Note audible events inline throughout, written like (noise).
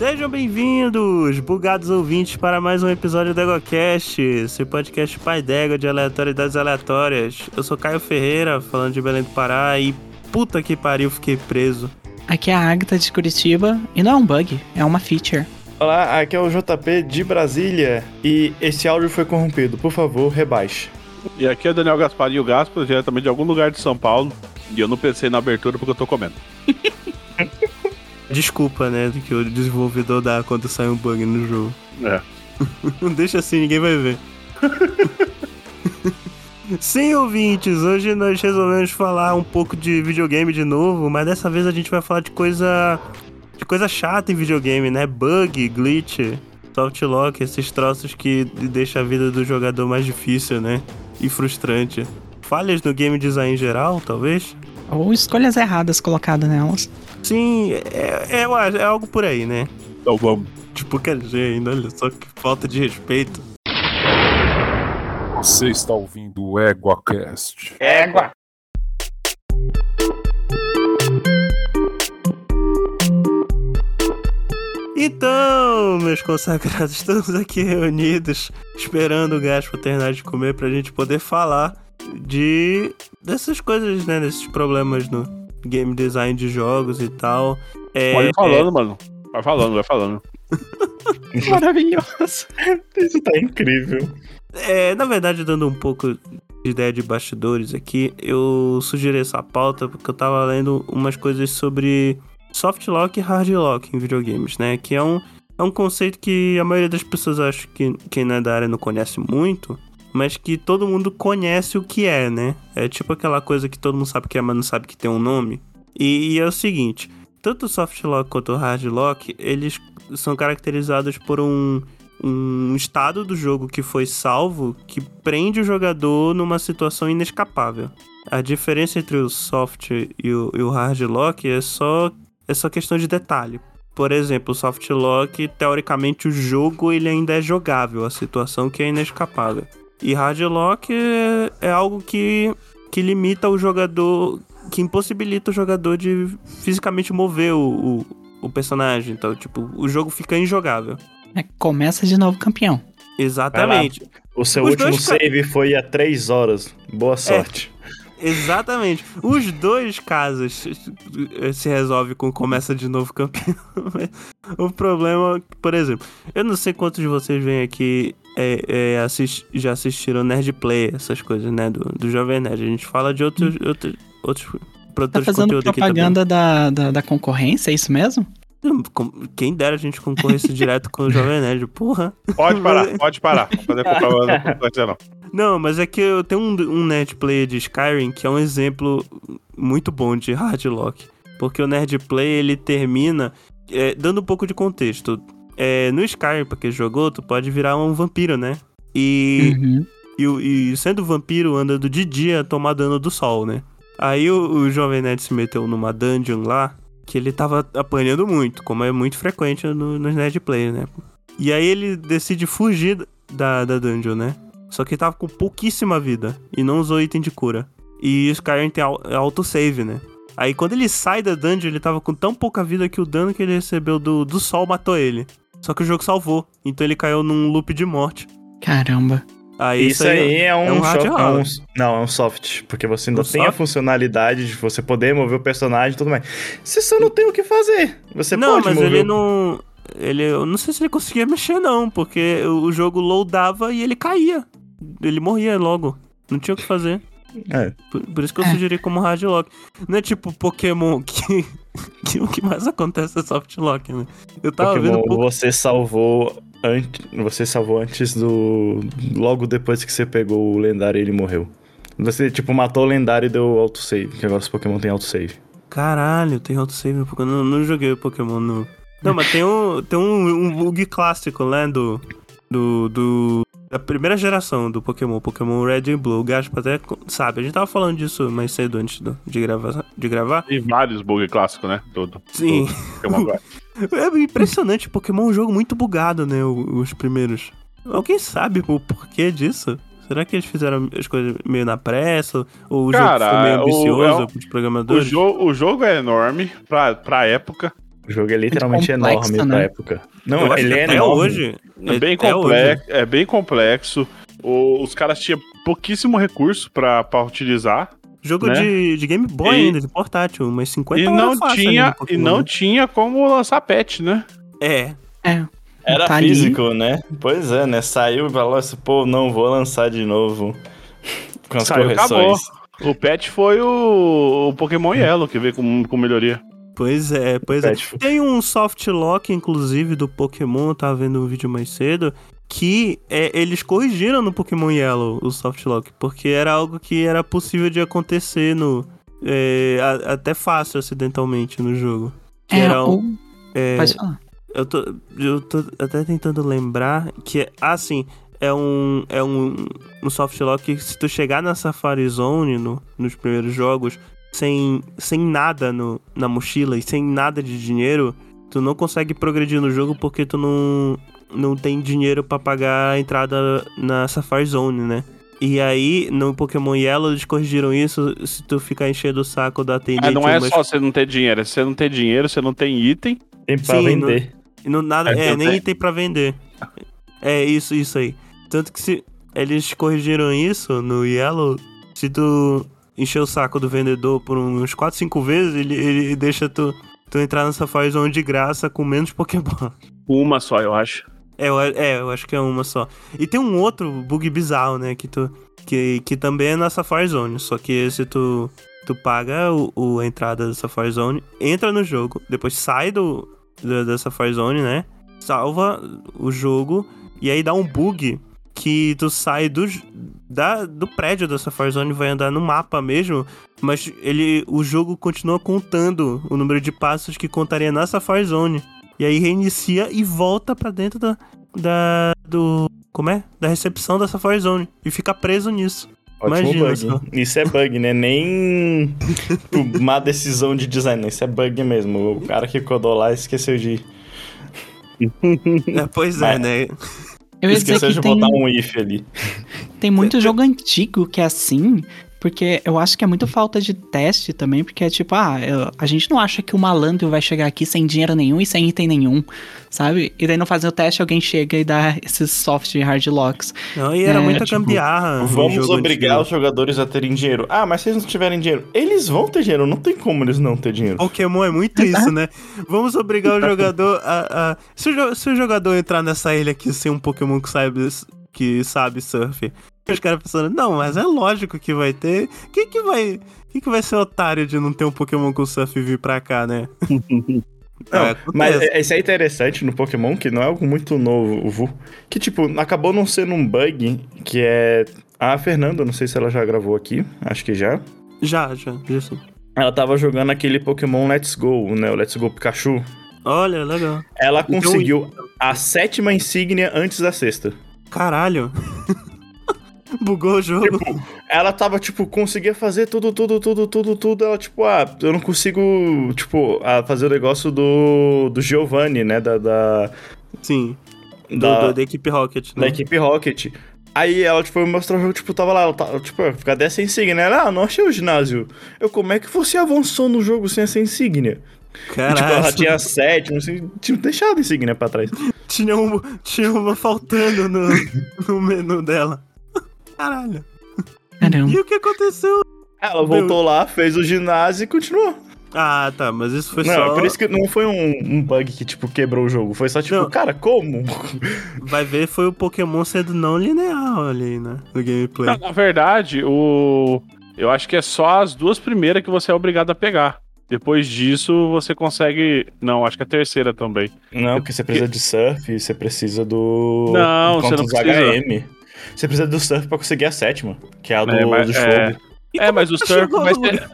Sejam bem-vindos, bugados ouvintes, para mais um episódio do EgoCast, esse podcast pai d'égua de aleatoriedades aleatórias. Eu sou Caio Ferreira, falando de Belém do Pará, e puta que pariu, fiquei preso. Aqui é a Agatha de Curitiba, e não é um bug, é uma feature. Olá, aqui é o JP de Brasília, e esse áudio foi corrompido, por favor, rebaixe. E aqui é Daniel Gaspar e o Gaspar, diretamente de algum lugar de São Paulo, e eu não pensei na abertura porque eu tô comendo. (laughs) Desculpa, né, que o desenvolvedor dá quando sai um bug no jogo. É. Não (laughs) deixa assim, ninguém vai ver. (laughs) Sim, ouvintes, hoje nós resolvemos falar um pouco de videogame de novo, mas dessa vez a gente vai falar de coisa de coisa chata em videogame, né? Bug, glitch, softlock, esses troços que deixam a vida do jogador mais difícil, né? E frustrante. Falhas no game design em geral, talvez? Ou escolhas erradas colocadas nelas. Sim, é, é, é algo por aí, né? Então vamos. Tipo, quer dizer, ainda, olha só que falta de respeito. Você está ouvindo o EguaCast. Égua! Então, meus consagrados, (laughs) estamos aqui reunidos, esperando o Gaspo terminar de comer pra gente poder falar de dessas coisas, né? Desses problemas no game design de jogos e tal. É, Pode ir falando, mano. Vai falando, vai falando. (laughs) Maravilhoso. Isso tá incrível. É, na verdade, dando um pouco de ideia de bastidores aqui, eu sugeri essa pauta porque eu tava lendo umas coisas sobre soft lock e hard lock em videogames, né? Que é um, é um conceito que a maioria das pessoas acha que quem não é da área não conhece muito, mas que todo mundo conhece o que é, né? É tipo aquela coisa que todo mundo sabe que é, mas não sabe que tem um nome. E, e é o seguinte, tanto o soft lock quanto o hard lock, eles são caracterizados por um, um estado do jogo que foi salvo que prende o jogador numa situação inescapável. A diferença entre o soft e o, e o hard lock é só, é só questão de detalhe. Por exemplo, o soft lock, teoricamente o jogo ele ainda é jogável, a situação que é inescapável. E hard lock é, é algo que, que limita o jogador, que impossibilita o jogador de fisicamente mover o, o, o personagem. Então, tipo, o jogo fica injogável. É, começa de novo campeão. Exatamente. O seu Os último dois ca- save foi há 3 horas. Boa sorte. Exatamente. Os dois casos se resolve com começa de novo campeão. (laughs) o problema, por exemplo, eu não sei quantos de vocês vêm aqui é, é, assist- já assistiram Nerd Play, essas coisas, né? Do, do Jovem Nerd. A gente fala de outros, outros, outros Tá produtores de fazendo conteúdo aqui também. propaganda da, da, da concorrência, é isso mesmo? Hum, Quem dera a gente concorresse direto com o (laughs) Jovem Nerd, porra. Pode parar, pode parar. Não fazer propaganda não não. Não, mas é que eu tenho um, um Nerd Player de Skyrim que é um exemplo muito bom de hard lock. Porque o Nerd Play ele termina. é, dando um pouco de contexto. É, no Skyrim, pra quem jogou, tu pode virar um vampiro, né? E, Uhum. e, e sendo vampiro, andando de dia, tomar dano do sol, né? Aí o, o Jovem Nerd se meteu numa dungeon lá, que ele tava apanhando muito, como é muito frequente no, nos Nerd Player, né? E aí ele decide fugir da, da dungeon, né? Só que ele tava com pouquíssima vida e não usou item de cura. E o Skyrim tem au- autosave, né? Aí quando ele sai da dungeon, ele tava com tão pouca vida que o dano que ele recebeu do, do sol matou ele. Só que o jogo salvou, então ele caiu num loop de morte. Caramba. Aí Isso aí é um, é um shop- é um-. Não, é um soft. Porque você ainda Um tem a soft? funcionalidade de você poder mover o personagem e tudo mais. Você só não tem o que fazer. Você não, pode mas mover. ele o- não. Ele, eu não sei se ele conseguia mexer, não, porque o o jogo loadava e ele caía. Ele morria logo. Não tinha o que fazer. É. Por, por isso que eu É. sugeri como hard lock. Não é tipo Pokémon (laughs) que, (laughs) que o que mais acontece é soft lock, né? Eu tava Pokémon, vendo pouco. você salvou antes, você salvou antes do logo depois que você pegou o lendário e ele morreu. Você tipo matou o lendário e deu autosave, que agora os Pokémon tem autosave. Caralho, tem autosave no Pokémon. Não, não joguei o Pokémon no. Não, mas tem um, tem um, um bug clássico, né? Do. Do. do da primeira geração do Pokémon, Pokémon Red e Blue. O Gaspa até sabe. A gente tava falando disso mais cedo antes do- de, gravar, de gravar. Tem vários bugs clássicos, né? Tudo. Sim. Go. (laughs) É impressionante, Pokémon é um jogo muito bugado, né? o- Os primeiros. Alguém sabe o porquê disso? Será que eles fizeram as coisas meio na pressa? Ou o Cara, jogo foi meio o- ambicioso é um- pros O, programadores? jo o jogo é enorme pra, pra época. O jogo é literalmente complexo, enorme né? pra época. Não, Eu ele é enorme. hoje. É bem, complexo, é bem complexo. O- os caras tinham pouquíssimo recurso pra, pra utilizar. Jogo né? de, de Game Boy E- ainda, de portátil, umas 50 E horas não, tinha, ainda no e não né? tinha como lançar patch, né? É, É. Era Tá ali. físico, né? Pois é, né? Saiu e falou assim, pô, não vou lançar de novo. Com as Saiu, correções. O patch foi o, o Pokémon Yellow, que veio com, com melhoria. Pois é, pois é. Tem um soft lock, inclusive, do Pokémon, eu tava vendo um vídeo mais cedo, que é, eles corrigiram no Pokémon Yellow o soft lock, porque era algo que era possível de acontecer no. é, a- até fácil acidentalmente no jogo. Que É, era um, o... é, Pode falar. Eu tô, eu tô até tentando lembrar que, é- ah, sim, é um, é um, um soft lock que se tu chegar na Safari Zone no, nos primeiros jogos sem, sem nada no, na mochila e sem nada de dinheiro, tu não consegue progredir no jogo porque tu não, não tem dinheiro pra pagar a entrada na Safari Zone, né? E aí, no Pokémon Yellow, eles corrigiram isso. Se tu ficar enchendo o saco da atendente... Ah, não é umas- só você não ter dinheiro, é você não ter dinheiro, você não tem item. Tem pra Sim, vender. E não, nada, É, é, nem tem. item pra vender. É isso, isso aí. Tanto que se eles corrigiram isso no Yellow, se tu encher o saco do vendedor por uns 4, 5 vezes, ele, ele deixa tu, tu entrar nessa Zone de graça com menos Pokémon. Uma só, eu acho. É, eu, é, eu acho que é uma só. E tem um outro bug bizarro, né, que tu que, que também é na Safari Zone, só que esse tu tu paga o, o- a entrada da Safari Zone, entra no jogo, depois sai do da, da Safari Zone, né? Salva o jogo e aí dá um bug que tu sai do, da, do prédio da Safari Zone e vai andar no mapa mesmo, mas ele o jogo continua contando o número de passos que contaria na Safari Zone. E aí reinicia e volta pra dentro da, da do como é? Da recepção da Safari Zone e fica preso nisso. Ótimo Imagina bug. só. Isso é bug, né? Nem (laughs) má decisão de design. Isso é bug mesmo. O cara que codou lá esqueceu de. É, pois é, Mas- né? Eu ia dizer esqueceu que de tem, botar um if ali. (laughs) tem muito jogo antigo que é assim, porque eu acho que é muito falta de teste também, porque é tipo, ah, eu- a gente não acha que o malandro vai chegar aqui sem dinheiro nenhum e sem item nenhum, sabe? E daí não fazer o teste, alguém chega e dá esses soft e hard locks. Não, e era É, muita tipo, gambiarra. Vamos obrigar antigo. os jogadores a terem dinheiro. Ah, mas se eles não tiverem dinheiro, eles vão ter dinheiro. Não tem como eles não ter dinheiro. Pokémon é muito isso, né? Vamos obrigar o (laughs) jogador a. a- Se, o, se o jogador entrar nessa ilha aqui sem um Pokémon que sabe, que sabe surf, os caras pensando, não, mas é lógico que vai ter. Quem que vai. Quem que vai ser otário de não ter um Pokémon com surf vir pra cá, né? (laughs) Não, É, mas isso é interessante no Pokémon, que não é algo muito novo, o Vu. Que, tipo, acabou não sendo um bug, que é... A Fernanda, não sei se ela já gravou aqui, acho que já. Já, já, já sim. Ela tava jogando aquele Pokémon Let's Go, né? O Let's Go Pikachu. Olha, legal. Ela Então- conseguiu a sétima insígnia antes da sexta. Caralho. (laughs) Bugou o jogo. Ela tava, tipo, conseguia fazer tudo, tudo, tudo, tudo, tudo. Ela, tipo, ah, eu não consigo, tipo, ah, fazer o negócio do, do Giovanni, né? Da, da, Sim. Do, da, do- da equipe Rocket, né? da equipe Rocket. Aí ela, tipo, mostrou o jogo, tipo, tava lá, ela tava, tipo, cadê essa insígnia? Ela, ah, não achei o ginásio. Eu, como é que você avançou no jogo sem essa insígnia? E, tipo, ela Caralho. tinha sete, não sei, tinha deixado a insígnia pra trás. (laughs) Tinha uma, tinha uma faltando no, no menu dela. Caralho. Caramba. E o que aconteceu? Ela voltou lá, fez o ginásio e continuou. Ah, tá, mas isso foi não, só. é por isso que não foi um, um bug que, tipo, quebrou o jogo. Foi só, tipo, Não. cara, como? Vai ver, foi o Pokémon sendo não linear ali, né? No gameplay. Na, na verdade, o. Eu acho que é só as duas primeiras que você é obrigado a pegar. Depois disso, você consegue. Não, acho que a terceira também. Não, porque você precisa de surf, você precisa do. Não, você não precisa. HM. Você precisa do surf pra conseguir a sétima, que é a do, É, mas- do é. show. É, mas o surf. Mas, é-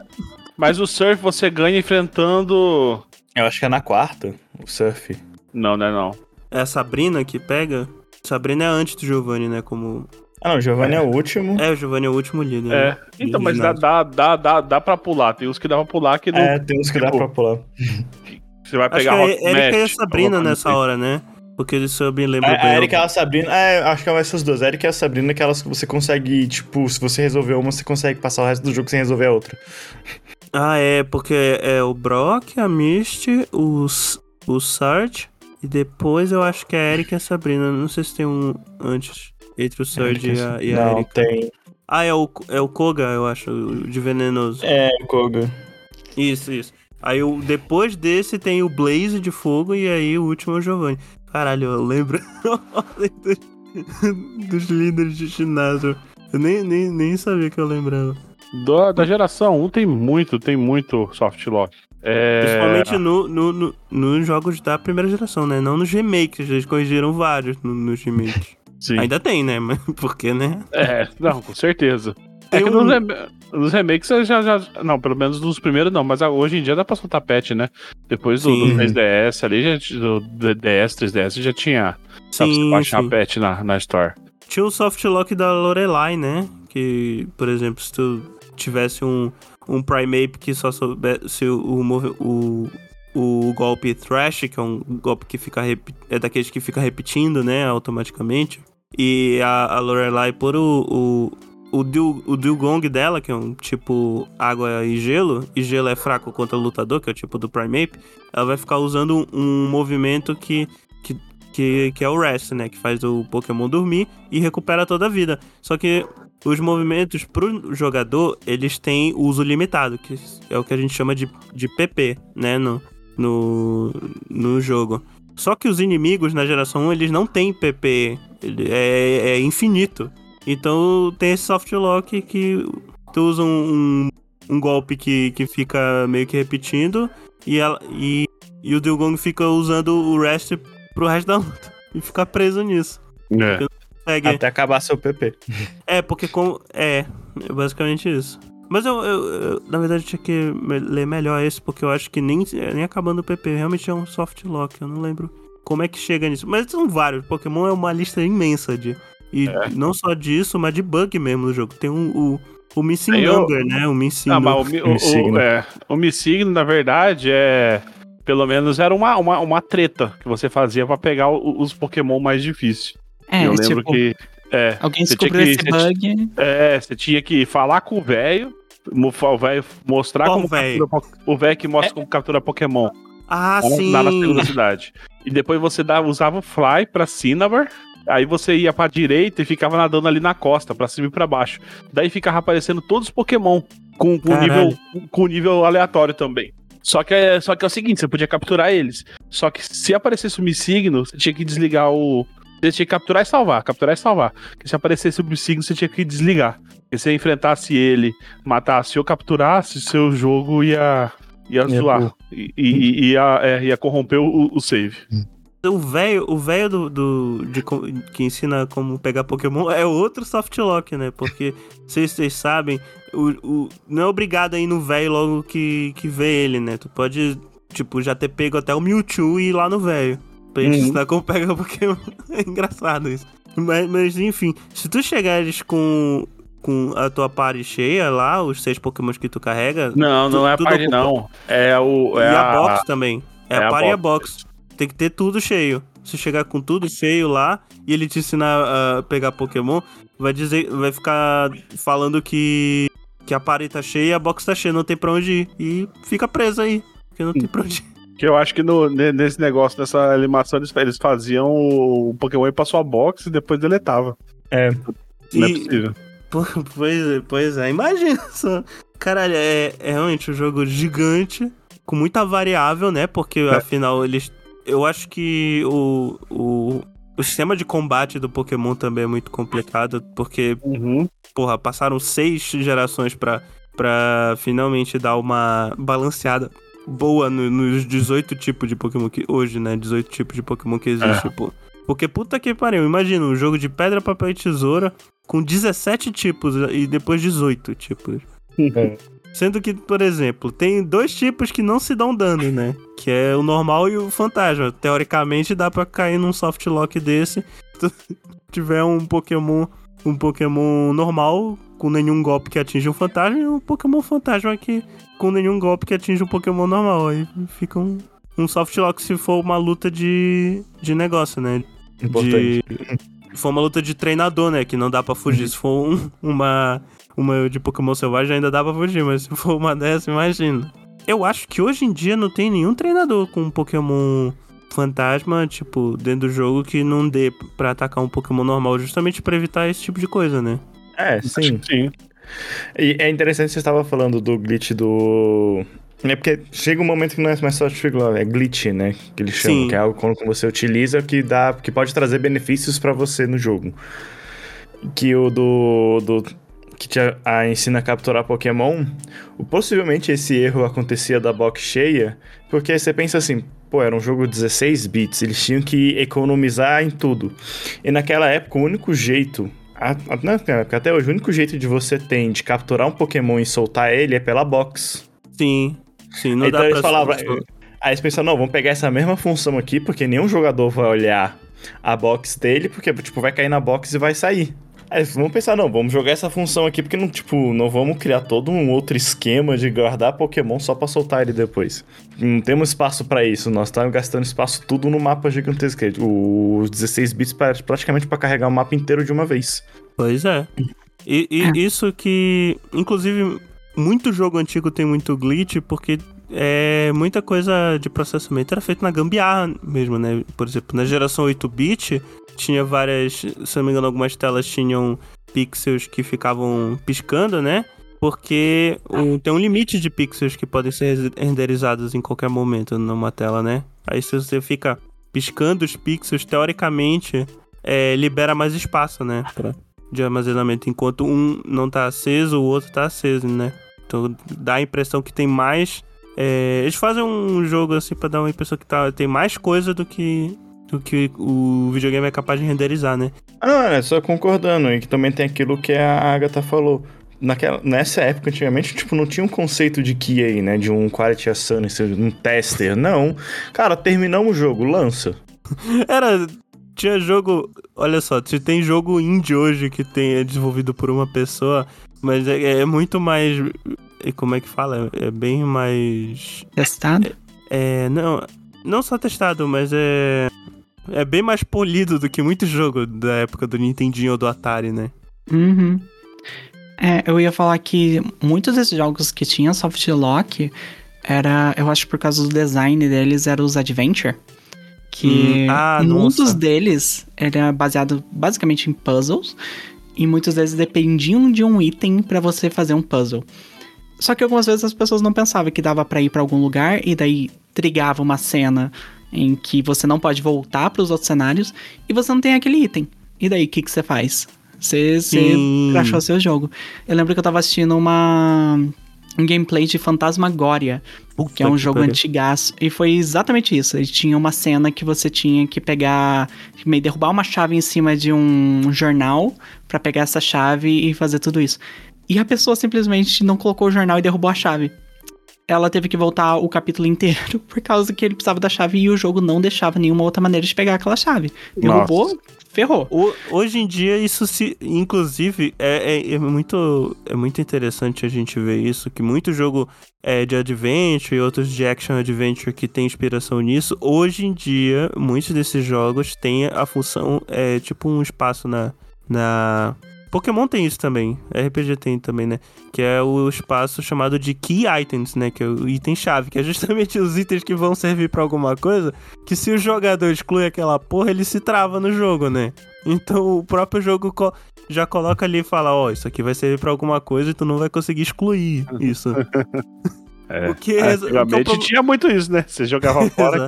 mas o surf você ganha enfrentando. Eu acho que é na quarta, o surf. Não, não é não. É a Sabrina que pega. Sabrina é antes do Giovanni, né? Como. Ah, não, o Giovanni é, o último. É, o Giovanni é o último líder. É. né? Então, mas dá, dá, dá, dá, dá pra pular. Tem uns que dá pra pular que não. É, tem uns que dá Tipo, pra pular. Você vai Acho que pegar é Erika e a Sabrina nessa assim. hora, né? Porque eles eu me lembro A, bem. a Erika e a Sabrina. É, acho que é essas duas. A Erika e a Sabrina, que você consegue, tipo, se você resolver uma, você consegue passar o resto do jogo sem resolver a outra. (laughs) Ah, é, porque é o Brock, a Misty, os, o Sarge, e depois eu acho que é a Erika e a Sabrina. Não sei se tem um antes, entre o Sarge e a, e a Não, Erika. tem. Ah, é o, é o Koga, eu acho, o de venenoso. É, Koga. Isso, isso. Aí o, depois desse tem o Blaze de fogo e aí o último é o Giovanni. Caralho, eu lembro (laughs) dos, dos líderes de ginásio. Eu nem, nem, nem sabia que eu lembrava. Da, da geração 1 tem muito, tem muito soft lock. É, Principalmente no, no, no- nos jogos da primeira geração, né? Não nos remakes, eles corrigiram vários no- nos remakes. sim. Ainda tem, né? (laughs) Mas porque, né? É, não, com certeza. É Tem que um- nos, nos remakes já, já. Não, pelo menos nos primeiros não, mas hoje em dia dá pra soltar patch, né? Depois do, do Sim. 3DS ali, já, do DS, 3DS já tinha. Dá pra Sim, baixar sim. patch na, na Store. Tinha o soft lock da Lorelai, né? Que, por exemplo, se tu tivesse um, um Primeape que só soubesse o, o, o, o golpe Thrash, que é um golpe que fica é daqueles que fica repetindo, né, automaticamente. E a, a Lorelai por o, o, Dil, o Dugong dela, que é um tipo água e gelo, e gelo é fraco contra o lutador, que é o tipo do Primeape, ela vai ficar usando um, um movimento que, que, que, que é o Rest, né? Que faz o Pokémon dormir e recupera toda a vida. Só que os movimentos pro jogador, eles têm uso limitado, que é o que a gente chama de, de PP, né? No, no, no jogo. Só que os inimigos na geração 1, eles não têm PP, é, é infinito. Então tem esse soft lock que tu usa um, um, um golpe que, que fica meio que repetindo e, ela, e, e o Dugong fica usando o rest pro resto da luta. (laughs) E fica preso nisso. É. Consegue- Até acabar seu PP. (laughs) é, porque como. É, é basicamente isso. Mas eu, eu- eu, na verdade, tinha que ler melhor esse, porque eu acho que nem, nem acabando o PP, realmente é um soft lock. Eu não lembro como é que chega nisso. Mas são vários. Pokémon é uma lista imensa de. E não só disso, mas de bug mesmo no jogo. Tem um, o, o Missing eu- Number, né? O Missing Ah, mas o, o, Missigno. o, é, o Missigno, na verdade, é. Pelo menos era uma, uma, uma treta que você fazia pra pegar o- os Pokémon mais difíceis. É, eu lembro tipo, que. É, alguém descobriu que- esse você bug. é, você tinha que falar com o velho, o velho mostrar Qual como véio? captura o velho que mostra como captura Pokémon Ah, lá, sim. lá na segunda cidade. E depois você dava, usava o Fly pra Cinnabar, aí você ia pra direita e ficava nadando ali na costa, pra cima e pra baixo. Daí ficava aparecendo todos os Pokémon com, com nível, com nível aleatório também. Só que, é, só que é o seguinte, você podia capturar eles. Só que se aparecesse o Missigno, você tinha que desligar o. Você tinha que capturar e salvar, capturar e salvar. Porque se aparecesse o Missigno, você tinha que desligar. Porque se você enfrentasse ele, matasse ou capturasse, seu jogo ia, ia, Ia zoar. E, e- e- ia, é, ia corromper o, o save. O velho, o velho do, do de que ensina como pegar Pokémon é outro soft lock, né? Porque (laughs) vocês, vocês sabem, o, o- não é obrigado a ir no velho logo que, que vê ele, né? Tu pode, tipo, já ter pego até o Mewtwo e ir lá no velho. Pra gente Uhum. ensinar como pegar (laughs) Pokémon. é engraçado isso. Mas, mas, enfim, se tu chegares com, com a tua party cheia lá, os seis Pokémons que tu carrega. Não, tu- não é a ocupa. não. É o. E É a, box também. É, é a a party e a box. Tem que ter tudo cheio. Se chegar com tudo cheio lá e ele te ensinar a pegar Pokémon, vai dizer, vai ficar falando que que a party tá cheia e a box tá cheia, não tem pra onde ir. E fica preso aí, porque não tem pra onde ir. Que eu acho que no- ne- nesse negócio, nessa animação, eles, eles faziam o Pokémon ir pra sua box e depois deletava. É, Não é E- possível. (laughs) Pô, Pois é, pois é, imagina só. Caralho, é, é realmente um jogo gigante, com muita variável, né? Porque É. afinal eles. Eu acho que o, o, o sistema de combate do Pokémon também é muito complicado, porque, Uhum. porra, passaram seis gerações pra, pra finalmente dar uma balanceada boa no- nos 18 tipos de Pokémon que. Hoje, né? 18 tipos de Pokémon que existe, pô. Porque puta que pariu, imagina um jogo de pedra, papel e tesoura com 17 tipos e depois 18 tipos. É. Sendo que, por exemplo, tem dois tipos que não se dão dano, né? Que é o normal e o fantasma. Teoricamente dá pra cair num soft lock desse. Se (laughs) tu tiver um Pokémon, um Pokémon normal com nenhum golpe que atinja um fantasma e um Pokémon fantasma que com nenhum golpe que atinja um Pokémon normal. Aí fica um, um soft lock se for uma luta de, de negócio, né? importante. de. (laughs) Se for uma luta de treinador, né? Que não dá pra fugir. Se for um- uma, uma de Pokémon Selvagem ainda dá pra fugir, mas (laughs) se for uma dessa, imagina. Eu acho que hoje em dia não tem nenhum treinador com um Pokémon fantasma, tipo, dentro do jogo que não dê pra atacar um Pokémon normal, justamente pra evitar esse tipo de coisa, né? É, sim. sim. E é interessante que você estava falando do glitch do. É porque chega um momento que não é mais só Triglav, é glitch, né? Que eles chamam, Sim. que é algo quando você utiliza que dá, que pode trazer benefícios pra você no jogo. Que o do. do que te a, ensina a capturar Pokémon, o- possivelmente esse erro acontecia da box cheia, porque você pensa assim, pô, era um jogo de 16 bits, eles tinham que economizar em tudo. E naquela época, o único jeito. até hoje, o único jeito de você tem de capturar um Pokémon e soltar ele é pela box. Sim, sim, não então dá eles pra... falavam. Aí eles pensaram, não, vamos pegar essa mesma função aqui, porque nenhum jogador vai olhar a box dele, porque, tipo, vai cair na box e vai sair. Aí eles pensar, não, vamos jogar essa função aqui, porque não, tipo, não vamos criar todo um outro esquema de guardar Pokémon só pra soltar ele depois. Não temos espaço pra isso, nós estamos gastando espaço tudo no mapa gigantesco. Os 16 bits pra- praticamente pra carregar o mapa inteiro de uma vez. Pois é. E, e É. isso que, inclusive, muito jogo antigo tem muito glitch, porque é muita coisa de processamento era feito na gambiarra mesmo, né? Por exemplo, na geração 8-bit, tinha várias, se não me engano, algumas telas tinham pixels que ficavam piscando, né? Porque o- tem um limite de pixels que podem ser renderizados em qualquer momento numa tela, né? Aí se você fica piscando os pixels, teoricamente, é, libera mais espaço, né? Pra, de armazenamento. Enquanto um não tá aceso, o outro tá aceso, né? Então dá a impressão que tem mais. é, eles fazem um jogo assim pra dar uma impressão que tá, tem mais coisa do que, do que o videogame é capaz de renderizar, né? Ah, não, é só concordando, e que também tem aquilo que a Agatha falou. Naquela, nessa época, antigamente, tipo, não tinha um conceito de QA, né? De um Quality Assurance, um tester. Não. Cara, terminamos o jogo, lança. (laughs) Era. Tinha jogo. Olha só, se tem jogo indie hoje que tem, é desenvolvido por uma pessoa, mas é, é muito mais. é, Como é que fala? É bem mais. Testado? É. Não, não só testado, mas é. É bem mais polido do que muito jogo da época do Nintendinho ou do Atari, né? Uhum. É, eu ia falar que muitos desses jogos que tinham soft lock era, eu acho por causa do design deles, eram os adventure. Que Hum, ah, muitos nossa. deles era baseado basicamente em puzzles e muitos deles dependiam de um item pra você fazer um puzzle. Só que algumas vezes as pessoas não pensavam que dava pra ir pra algum lugar e daí trigava uma cena em que você não pode voltar pros outros cenários e você não tem aquele item. E daí o que que você faz? Você, você crashou seu jogo. Eu lembro que eu tava assistindo uma um gameplay de Fantasmagoria, que é um Puta jogo pariu. antigaço. E foi exatamente isso. Ele tinha uma cena que você tinha que pegar, meio derrubar uma chave em cima de um jornal pra pegar essa chave e fazer tudo isso. E a pessoa simplesmente não colocou o jornal e derrubou a chave. Ela teve que voltar o capítulo inteiro (laughs) por causa que ele precisava da chave e o jogo não deixava nenhuma outra maneira de pegar aquela chave. Derrubou, Nossa. ferrou. O- hoje em dia, isso se. Inclusive, é, é- é muito, é muito interessante a gente ver isso, que muito jogo é, de adventure e outros de action adventure que tem inspiração nisso. Hoje em dia, muitos desses jogos têm a função, é tipo um espaço na. na... Pokémon tem isso também, RPG tem também, né? Que é o espaço chamado de Key Items, né? Que é o item-chave, que é justamente (laughs) os itens que vão servir pra alguma coisa. Que se o jogador exclui aquela porra, ele se trava no jogo, né? Então o próprio jogo co- já coloca ali e fala: Ó, isso aqui vai servir pra alguma coisa e tu não vai conseguir excluir (laughs) isso. É. O que é- o que é Antigamente pro- tinha muito isso, né? Você jogava (laughs) fora.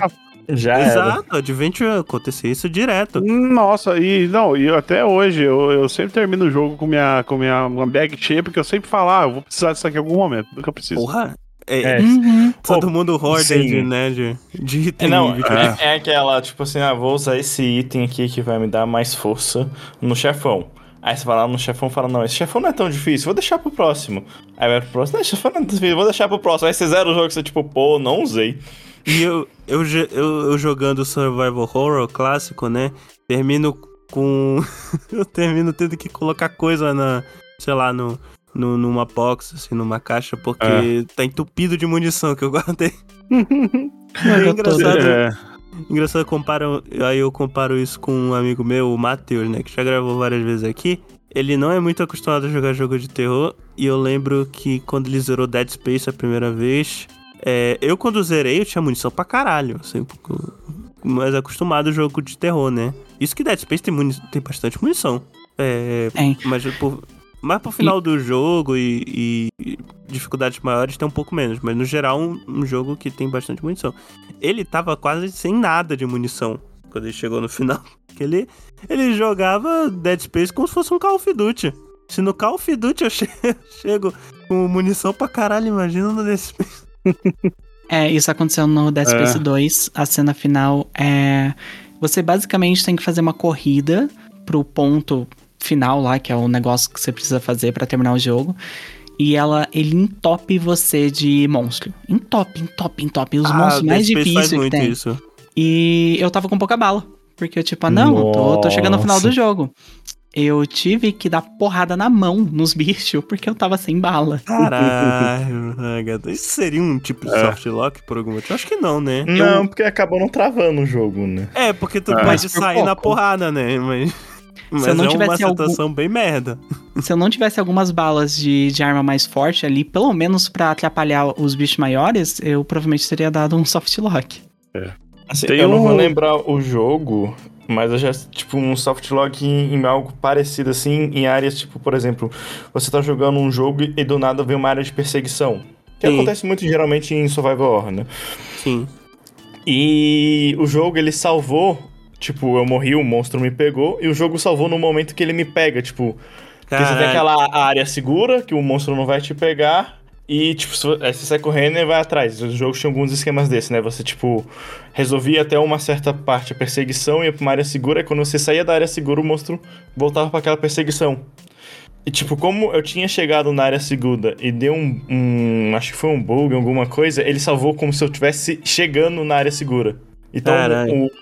Exato. Já era. Exato, Adventure acontecia isso direto. Nossa, e não, e até hoje eu, eu sempre termino o jogo com minha, com minha uma bag cheia, porque eu sempre falo, ah, eu vou precisar disso aqui em algum momento, nunca preciso. Porra. É, É. Uhum. todo Pô, mundo hoarded, sim. né? De, de É, item. não, de- é, é aquela, tipo assim, ah, vou usar esse item aqui que vai me dar mais força no chefão. Aí você vai lá no chefão e fala, não, esse chefão não é tão difícil, vou deixar pro próximo. Aí vai pro próximo, não, esse chefão não é tão difícil, vou deixar pro próximo. Aí você zera o jogo e você, tipo, pô, não usei. E eu, eu, eu, eu jogando Survival Horror clássico, né? Termino com. (laughs) eu termino tendo que colocar coisa na. Sei lá, no, no, numa box, assim, numa caixa, porque É. tá entupido de munição que eu guardei. (laughs) É engraçado. É, Engraçado, comparo, aí eu comparo isso com um amigo meu, o Matheus, né? Que já gravou várias vezes aqui. ele não é muito acostumado a jogar jogo de terror. E eu lembro que quando ele zerou Dead Space a primeira vez, é, eu quando zerei eu tinha munição pra caralho. Assim, mais acostumado ao jogo de terror, né? Isso que Dead Space tem, tem bastante munição. É, É. mas por, mas pro final do jogo e, e dificuldades maiores tem um pouco menos. Mas no geral, um, um jogo que tem bastante munição. Ele tava quase sem nada de munição quando ele chegou no final. (laughs) Que ele, ele jogava Dead Space como se fosse um Call of Duty. Se no Call of Duty eu (laughs) che- chego com munição pra caralho, imagina no Dead Space. (laughs) É, isso aconteceu no Dead Space É. 2. A cena final é. Você basicamente tem que fazer uma corrida pro ponto final lá, que é o negócio que você precisa fazer pra terminar o jogo. E ela, ele entope você de monstro. Entope, entope, entope. Os monstros o mais difíceis que tem. isso. E eu tava com pouca bala. Porque eu, tipo, ah, não, tô, tô chegando no final do jogo. Eu tive que dar porrada na mão nos bichos, porque eu tava sem bala. Caralho, (laughs) Agatha. Isso seria um tipo de É. soft lock por algum motivo? Acho que não, né? Não, porque acabou não travando o jogo, né? É, porque tu É. pode sair na porrada, né? Mas, mas eu não é uma tivesse algum- situação bem merda. (laughs) Se eu não tivesse algumas balas de, de arma mais forte ali, pelo menos pra atrapalhar os bichos maiores, eu provavelmente teria dado um soft lock. Assim, Tem eu não vou um- lembrar o jogo, mas eu já, tipo, um soft lock em, em algo parecido assim, em áreas, tipo, por exemplo, você tá jogando um jogo e do nada vem uma área de perseguição. Que Sim. acontece muito geralmente em Survival Horror, né? Sim. E o jogo, ele salvou, tipo, eu morri, o monstro me pegou, e o jogo salvou no momento que ele me pega, tipo, porque você tem Caralho. aquela área segura, que o monstro não vai te pegar, e, tipo, aí você sai correndo e vai atrás. Os jogos tinham alguns esquemas desses, né? Você, tipo, resolvia até uma certa parte a perseguição, ia pra uma área segura, e quando você saía da área segura, o monstro voltava pra aquela perseguição. E, tipo, como eu tinha chegado na área segura e deu um, um- Acho que foi um bug, alguma coisa, ele salvou como se eu estivesse chegando na área segura. Então,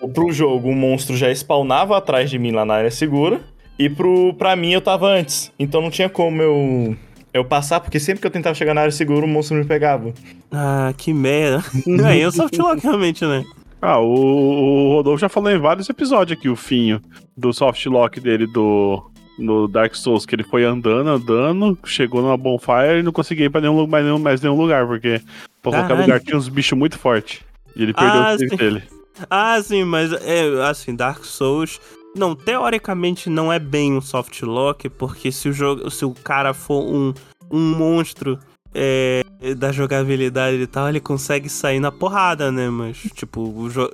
o- pro jogo, o monstro já spawnava atrás de mim lá na área segura. E pro, pra mim, eu tava antes. Então não tinha como eu, eu passar, porque sempre que eu tentava chegar na área segura, o monstro me pegava. Ah, que merda. (laughs) Aí é o soft lock realmente, né? Ah, o, o Rodolfo já falou em vários episódios aqui, o Finho, do soft lock dele do no Dark Souls, que ele foi andando, andando, chegou numa bonfire e não conseguia ir pra nenhum, mais, nenhum, mais nenhum lugar, porque pra qualquer Caralho. lugar tinha uns bichos muito fortes. E ele perdeu Ah, o save sim. dele. Ah, sim, mas é assim, Dark Souls. Não, teoricamente não é bem um soft lock, porque se o jogo, se o cara for um, um monstro é, da jogabilidade e tal, ele consegue sair na porrada, né? Mas, tipo, o jogo.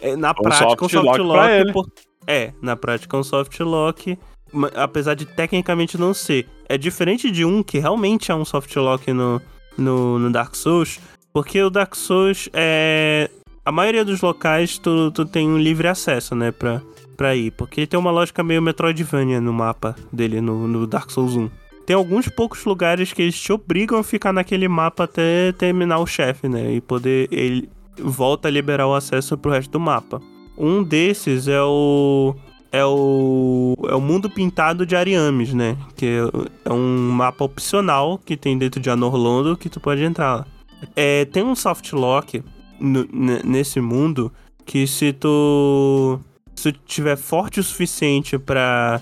É, na prática, um soft lock lock. por- É, na prática é um soft lock. Apesar de tecnicamente não ser. É diferente de um que realmente é um soft lock no, no, no Dark Souls. Porque o Dark Souls é. A maioria dos locais tu, tu tem um livre acesso, né, pra, pra ir. Porque ele tem uma lógica meio Metroidvania no mapa dele, no, no Dark Souls 1. Tem alguns poucos lugares que eles te obrigam a ficar naquele mapa até terminar o chefe, né? E poder. Ele volta a liberar o acesso pro resto do mapa. Um desses é o. É o. É o Mundo Pintado de Ariames, né? Que é, é um mapa opcional que tem dentro de Anorlondo que tu pode entrar lá. É, tem um soft lock no- ne- nesse mundo que se tu. Se tu tiver forte o suficiente pra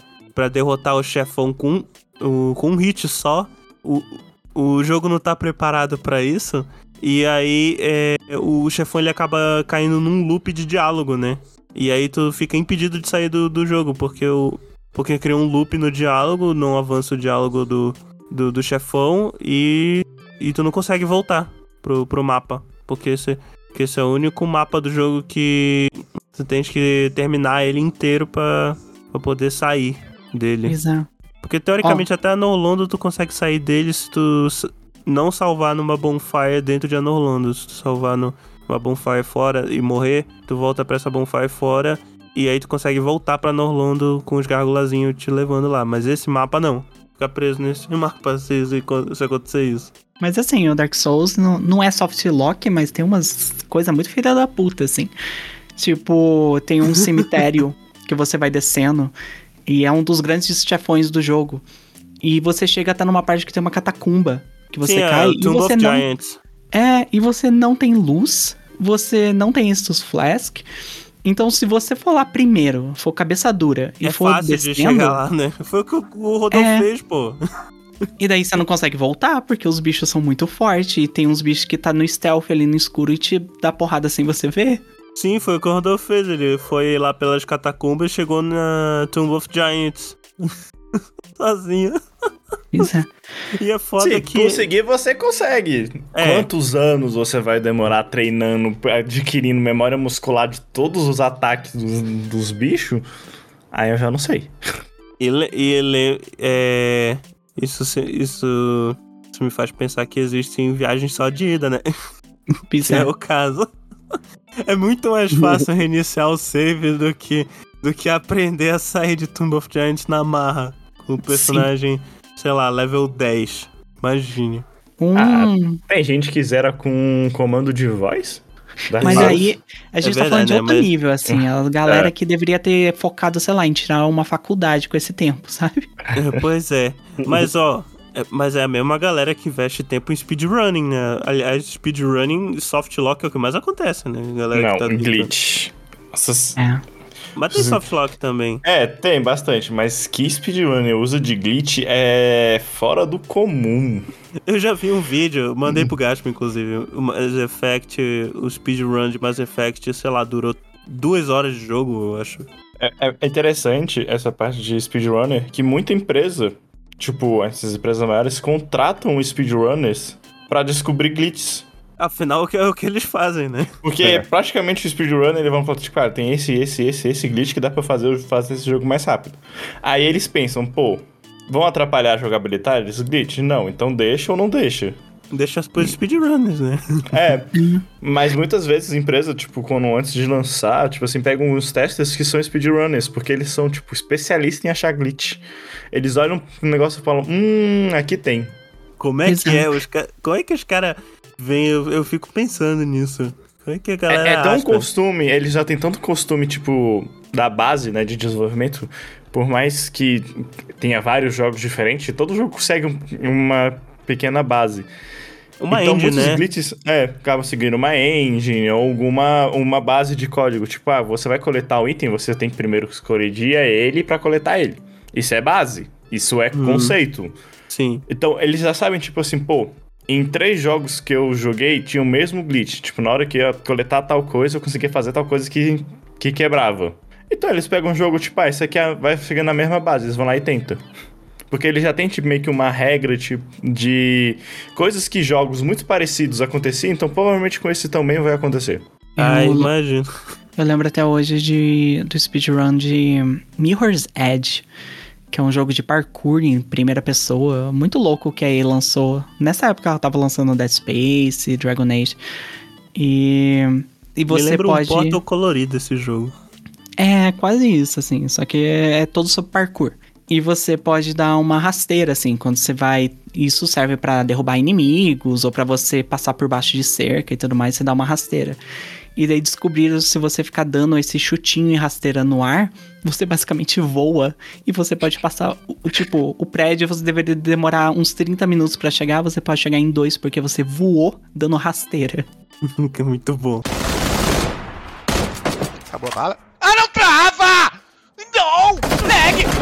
derrotar o chefão com, o, com um hit só, o, o jogo não tá preparado pra isso. E aí é, o chefão ele acaba caindo num loop de diálogo, né? E aí tu fica impedido de sair do, do jogo, porque o. Porque cria um loop no diálogo, não avança o diálogo do, do, do chefão e. E tu não consegue voltar pro, pro mapa. Porque esse, porque esse é o único mapa do jogo que tu tens que terminar ele inteiro pra, pra poder sair dele. É. Porque teoricamente até Anorlondo tu consegue sair dele se tu não salvar numa bonfire dentro de Anorlondo. Se tu salvar numa bonfire fora e morrer, tu volta pra essa bonfire fora e aí tu consegue voltar pra Anorlondo com os gárgulazinhos te levando lá. Mas esse mapa não. Fica preso nesse (laughs) mapa se, se, se acontecer isso. Mas assim, o Dark Souls não, não é soft lock, mas tem umas coisas muito filha da puta, assim. Tipo, tem um cemitério (laughs) que você vai descendo e é um dos grandes chefões do jogo. E você chega até numa parte que tem uma catacumba. Que você Sim, cai é e Tomb você não. Giants. É, e você não tem luz, você não tem esses flask. Então, se você for lá primeiro, for cabeça dura e é for fácil descendo, de chegar lá, né? (laughs) Foi o que o o Rodolfo É. fez, pô. e daí você não consegue voltar, porque os bichos são muito fortes, e tem uns bichos que tá no stealth ali no escuro e te dá porrada sem você ver. Sim, foi o que o Rodolfo fez. Ele foi lá pelas catacumbas e chegou na Tomb of Giants. (laughs) Sozinho. Pois é. E é foda Se que. conseguir, você consegue. É. Quantos anos você vai demorar treinando, adquirindo memória muscular de todos os ataques dos, dos bichos? Aí eu já não sei. E ele. E ele é. Isso, isso. Isso me faz pensar que existem viagens só de ida, né? Pois Que é é. o caso. É muito mais fácil (laughs) reiniciar o save do que, do que aprender a sair de Tomb of Giants na marra. Com o personagem, sei lá, level 10. Imagine. Um... Tem gente que zera com comando de voz? Mas aí, a gente tá verdade, falando de né? outro Mas- nível, assim. A (laughs) galera É. que deveria ter focado, sei lá, em tirar uma faculdade com esse tempo, (laughs) sabe? É, pois é. Mas ó. É- mas é a mesma galera que investe tempo em speedrunning, né? Aliás, speedrunning, softlock é o que mais acontece, né? Galera que Não, tá glitch. Nossa, É. Mas tem softlock também. É, tem bastante, mas que speedrunner usa de glitch é fora do comum. Eu já vi um vídeo, mandei pro Gaspo, inclusive. O Mass Effect, o speedrun de Mass Effect, sei lá, durou duas horas de jogo, eu acho. É, é interessante essa parte de speedrunner, que muita empresa, tipo, essas empresas maiores, contratam speedrunners pra descobrir glitches. Afinal, que é o que eles fazem, né? Porque É. praticamente o speedrunner, eles vão falar, tipo, cara, tem esse, esse, esse, esse glitch que dá pra fazer, fazer esse jogo mais rápido. Aí eles pensam, pô, vão atrapalhar a jogabilidade desse glitch? Não, então deixa ou não deixa. Deixa as pros speedrunners, né? É, (laughs) mas muitas vezes a empresa, tipo, quando antes de lançar, tipo assim, pegam uns testers que são speedrunners, porque eles são, tipo, especialistas em achar glitch. Eles olham pro negócio e falam, hum, aqui tem. Como é que é? Os ca... Como é que os caras vêm? Eu, eu fico pensando nisso. Como é que a galera É, é tão acha? costume, eles já têm tanto costume, tipo, da base, né, de desenvolvimento, por mais que tenha vários jogos diferentes, todo jogo segue um- uma pequena base. Uma então, engine, muitos né? glitches, é, acabam seguindo uma engine ou alguma uma base de código. Tipo, ah, você vai coletar o item, você tem que primeiro escolher ele pra coletar ele. Isso é base. Isso é Uhum. conceito. Sim. Então, eles já sabem, tipo assim, pô, em três jogos que eu joguei, tinha o mesmo glitch. Tipo, na hora que eu ia coletar tal coisa, eu conseguia fazer tal coisa que, que quebrava. Então, eles pegam um jogo, tipo, ah, isso aqui é- vai chegando na mesma base, eles vão lá e tentam. Porque ele já tem, tipo, meio que uma regra, tipo, de coisas que jogos muito parecidos aconteciam, então provavelmente com esse também vai acontecer. Ah, Eu- imagino. Eu lembro até hoje de, do speedrun de Mirror's Edge, que é um jogo de parkour em primeira pessoa, muito louco que a EA lançou. Nessa época ela tava lançando Dead Space, Dragon Age. E, e Me você lembra pode. um Portal colorido esse jogo. É, quase isso, assim. Só que é, é todo sobre parkour. E você pode dar uma rasteira, assim, quando você vai. Isso serve pra derrubar inimigos ou pra você passar por baixo de cerca e tudo mais, você dá uma rasteira. E daí descobriram se você ficar dando esse chutinho e rasteira no ar, você basicamente voa e você pode passar o, tipo, o prédio você deveria demorar uns 30 minutos pra chegar, você pode chegar em dois porque você voou dando rasteira. (laughs) que é muito bom. Acabou a bala. Ah, não trava! Não! Lag!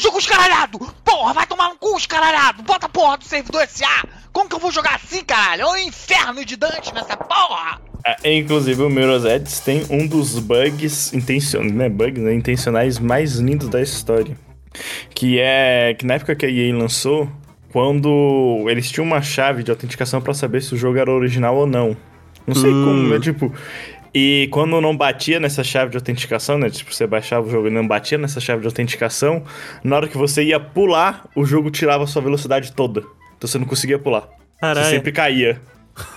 Jogo escaralhado! Porra, vai tomar no cu, escaralhado! Bota a porra do servidor SA! Como que eu vou jogar assim, caralho? É um inferno de Dante nessa porra! É, inclusive, o Mirror's Edge tem um dos bugs intencionais, né, bugs né, intencionais mais lindos da história. Que é que na época que a EA lançou, quando eles tinham uma chave de autenticação pra saber se o jogo era original ou não. Não sei Hum. como, é tipo. E quando não batia nessa chave de autenticação, né? Tipo, você baixava o jogo e não batia nessa chave de autenticação, na hora que você ia pular, o jogo tirava a sua velocidade toda. Então você não conseguia pular. Caralho. Você sempre caía.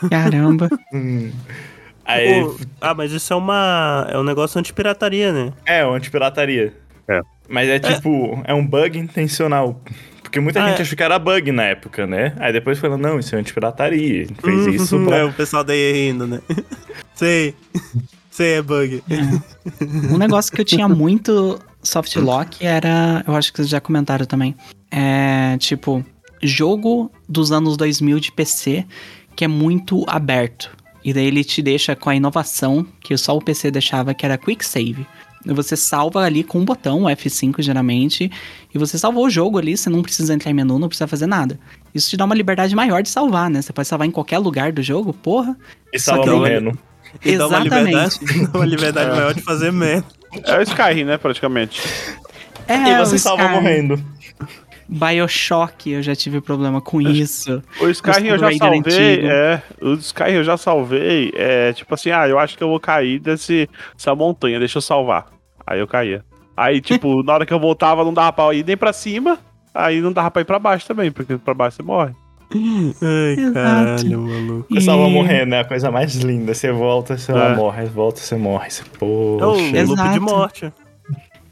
Caramba. (laughs) Aí, Pô, ah, mas isso é uma. É um negócio anti-pirataria, né? É, uma antipirataria. É. Mas é tipo, é, um bug intencional. Porque muita Ah, gente é. achou que era bug na época, né? Aí depois falou, não, isso é antipirataria. A gente fez isso É, pra... o pessoal daí rindo, né? (laughs) Sei. Sei, é bug. Um negócio que eu tinha muito soft lock era, eu acho que vocês já comentaram também, é tipo jogo dos anos 2000 de PC que é muito aberto. E daí ele te deixa com a inovação que só o PC deixava, que era Quick Save. Você salva ali com um botão, o F5 geralmente, e você salvou o jogo ali, você não precisa entrar em menu, não precisa fazer nada. Isso te dá uma liberdade maior de salvar, né? Você pode salvar em qualquer lugar do jogo, porra. E salva que- morrendo. E dá uma Exatamente. liberdade, (laughs) dá uma liberdade maior de fazer merda. É o Skyrim, né, praticamente. É, e você salva Skyrim. morrendo. Bioshock, eu já tive problema com (laughs) isso. O Skyrim eu já salvei, antigo. é. O Skyrim eu já salvei, é tipo assim, ah, eu acho que eu vou cair desse, dessa montanha, deixa eu salvar. Aí eu caía. Aí, (laughs) tipo, na hora que eu voltava, não dava pra ir nem pra cima, aí não dava pra ir pra baixo também, porque pra baixo você morre. Ai, Exato. caralho, maluco. Você salva E- morrendo, é a coisa mais linda. Você volta, você É. morre, volta, você morre. Você, É o poxa. loop de morte.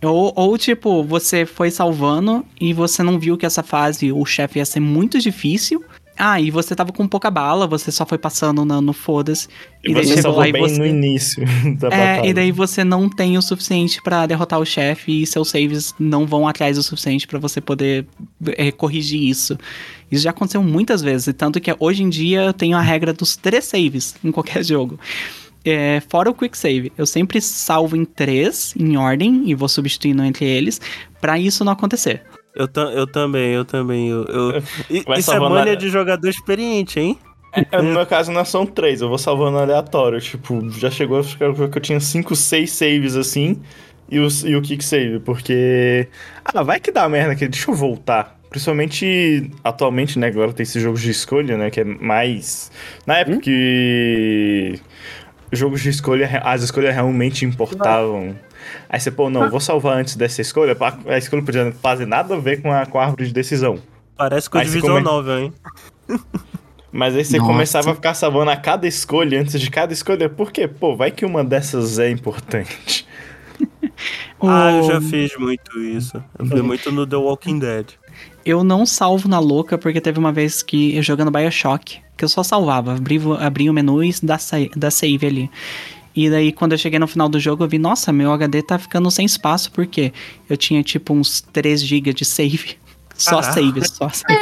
Ou, ou, tipo, você foi salvando e você não viu que essa fase o chefe ia ser muito difícil. Ah, e você tava com pouca bala, você só foi passando no, no foda-se. E daí você chegou lá e bem você- no início (laughs) da É, batalha. e daí você não tem o suficiente pra derrotar o chefe e seus saves não vão atrás o suficiente pra você poder é, corrigir isso. Isso já aconteceu muitas vezes, e tanto que hoje em dia eu tenho a regra dos três saves em qualquer (laughs) jogo. É, fora o quick save, eu sempre salvo em três, em ordem, e vou substituindo entre eles, pra isso não acontecer. Eu, eu também, eu também. Eu, eu- (laughs) Isso é mania a- de jogador experiente, hein? É, no meu caso não são três, eu vou salvando aleatório. Tipo, já chegou a ficar que eu tinha cinco, seis saves assim. E o, e o kick save, porque. Ah, vai que dá merda aqui, deixa eu voltar. Principalmente atualmente, né? Agora tem esses jogos de escolha, né? Que é mais. Na época que. Jogos de escolha, as escolhas realmente importavam. Aí você, pô, não, vou salvar antes dessa escolha. A escolha podia fazer nada a ver com a, com a árvore de decisão. Parece com a divisão come- nova, hein? (laughs) Mas aí você Nossa. começava a ficar salvando a cada escolha antes de cada escolha. Por quê? Pô, vai que uma dessas é importante. Ah, eu já fiz muito isso. Eu fiz muito no The Walking Dead. Eu não salvo na louca, porque teve uma vez que eu jogando Bioshock, que eu só salvava, abri, abri o menu e da, da save ali. E daí, quando eu cheguei no final do jogo, eu vi, nossa, meu HD tá ficando sem espaço, porque eu tinha tipo uns 3 GB de save. (laughs) Só ah. save, só save.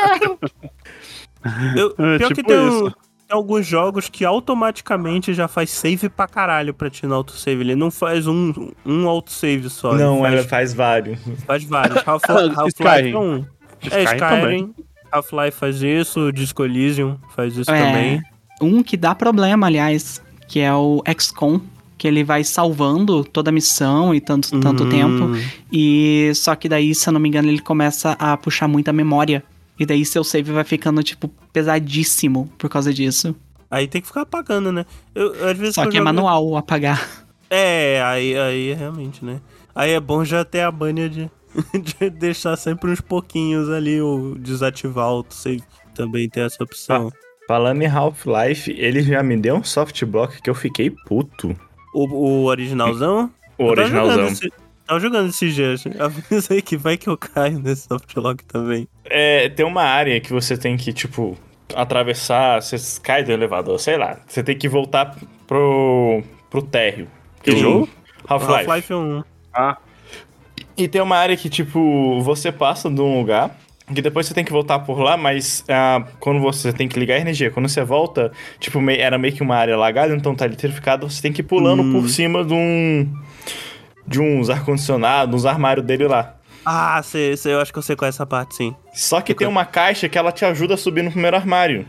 (laughs) eu, é, pior tipo que tem, alguns jogos que automaticamente já faz save pra caralho pra ti no autosave. Ele não faz um, um autosave só. Não, ele faz, ele faz vários. Faz vários. (laughs) Half-Life Half 1. Skyrim também. Skyrim. Half-Life faz isso, Disco Elysium faz isso É, também. Um que dá problema, aliás, que é o XCOM, que ele vai salvando toda a missão e tanto, tanto Hum. tempo. E só que daí, se eu não me engano, ele começa a puxar muita memória. E daí seu save vai ficando, tipo, pesadíssimo por causa disso. Aí tem que ficar apagando, né? Eu, às vezes Só eu que é jogo- manual apagar. É, aí, aí realmente, né? Aí é bom já ter a banha de, (laughs) de deixar sempre uns pouquinhos ali, ou desativar o autosave. Também tem essa opção. Falando em Half-Life, ele já me deu um soft block que eu fiquei puto. O, o originalzão? O Eu originalzão. jogando esse- Tava jogando esses dias. (laughs) Avisa aí que vai que eu caio nesse softlock também. É, tem uma área que você tem que, tipo, atravessar, você cai do elevador, sei lá. Você tem que voltar pro, pro térreo. Que jogo? Half-Life. Half-Life 1. Ah, E tem uma área que, tipo, você passa de um lugar, que depois você tem que voltar por lá, mas ah, quando você tem que ligar a energia, quando você volta, tipo, mei- era meio que uma área lagada, então tá eletrificado, você tem que ir pulando Hum. por cima de um. de uns ar-condicionado, uns armários dele lá. Ah, cê, cê- eu acho que eu sei qual é essa parte, sim. Só que tem uma caixa que ela te ajuda a subir no primeiro armário.